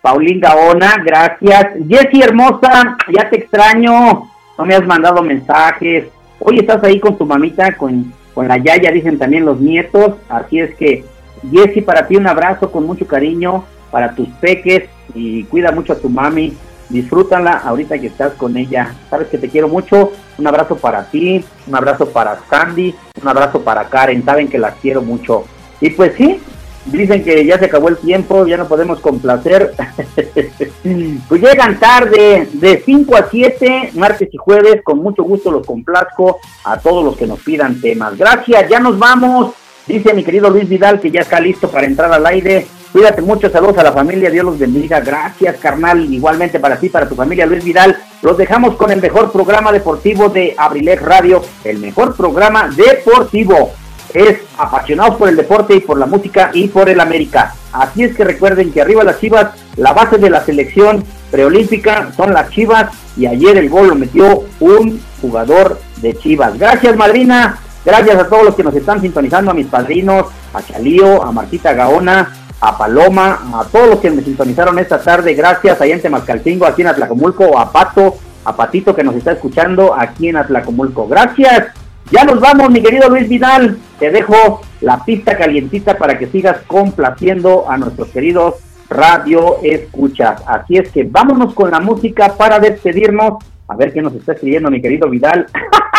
Paulín Gaona, gracias. Jessie hermosa, ya te extraño, no me has mandado mensajes. Hoy estás ahí con tu mamita, con, con la Yaya, dicen también los nietos. Así es que, Jessie, para ti un abrazo con mucho cariño, para tus peques y cuida mucho a tu mami. Disfrútala ahorita que estás con ella. Sabes que te quiero mucho. Un abrazo para ti, un abrazo para Sandy, un abrazo para Karen. Saben que las quiero mucho. Y pues sí, Dicen que ya se acabó el tiempo, ya no podemos complacer. pues llegan tarde, de 5 a 7, martes y jueves, con mucho gusto los complazco a todos los que nos pidan temas. Gracias, ya nos vamos. Dice mi querido Luis Vidal que ya está listo para entrar al aire. Cuídate mucho, saludos a la familia, Dios los bendiga. Gracias, carnal, igualmente para ti, para tu familia, Luis Vidal. Los dejamos con el mejor programa deportivo de Abrilex Radio, el mejor programa deportivo es apasionados por el deporte y por la música y por el América. Así es que recuerden que arriba las Chivas, la base de la selección preolímpica son las Chivas y ayer el gol lo metió un jugador de Chivas. Gracias Madrina, gracias a todos los que nos están sintonizando, a mis padrinos, a Chalío, a Martita Gaona, a Paloma, a todos los que me sintonizaron esta tarde, gracias a en Temascalcingo, aquí en Atlacomulco, a Pato, a Patito que nos está escuchando aquí en Atlacomulco. Gracias. Ya nos vamos, mi querido Luis Vidal. Te dejo la pista calientita para que sigas complaciendo a nuestros queridos radio escuchas. Así es que vámonos con la música para despedirnos. A ver qué nos está escribiendo mi querido Vidal.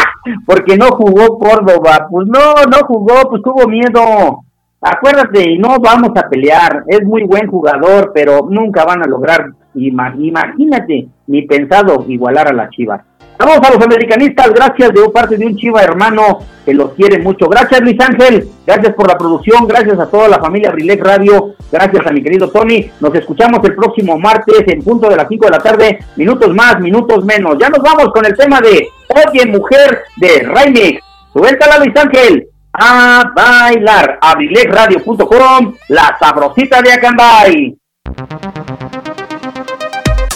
Porque no jugó Córdoba. Pues no, no jugó, pues tuvo miedo. Acuérdate, no vamos a pelear. Es muy buen jugador, pero nunca van a lograr, imagínate, ni pensado igualar a la Chivas. Vamos a los americanistas, gracias de parte de un chiva hermano que los quiere mucho. Gracias Luis Ángel, gracias por la producción, gracias a toda la familia Brilec Radio, gracias a mi querido Tony. Nos escuchamos el próximo martes en punto de las 5 de la tarde, minutos más, minutos menos. Ya nos vamos con el tema de Oye Mujer de Raimix. Suéltala Luis Ángel, a bailar, abrilegradio.com, la sabrosita de Acambay.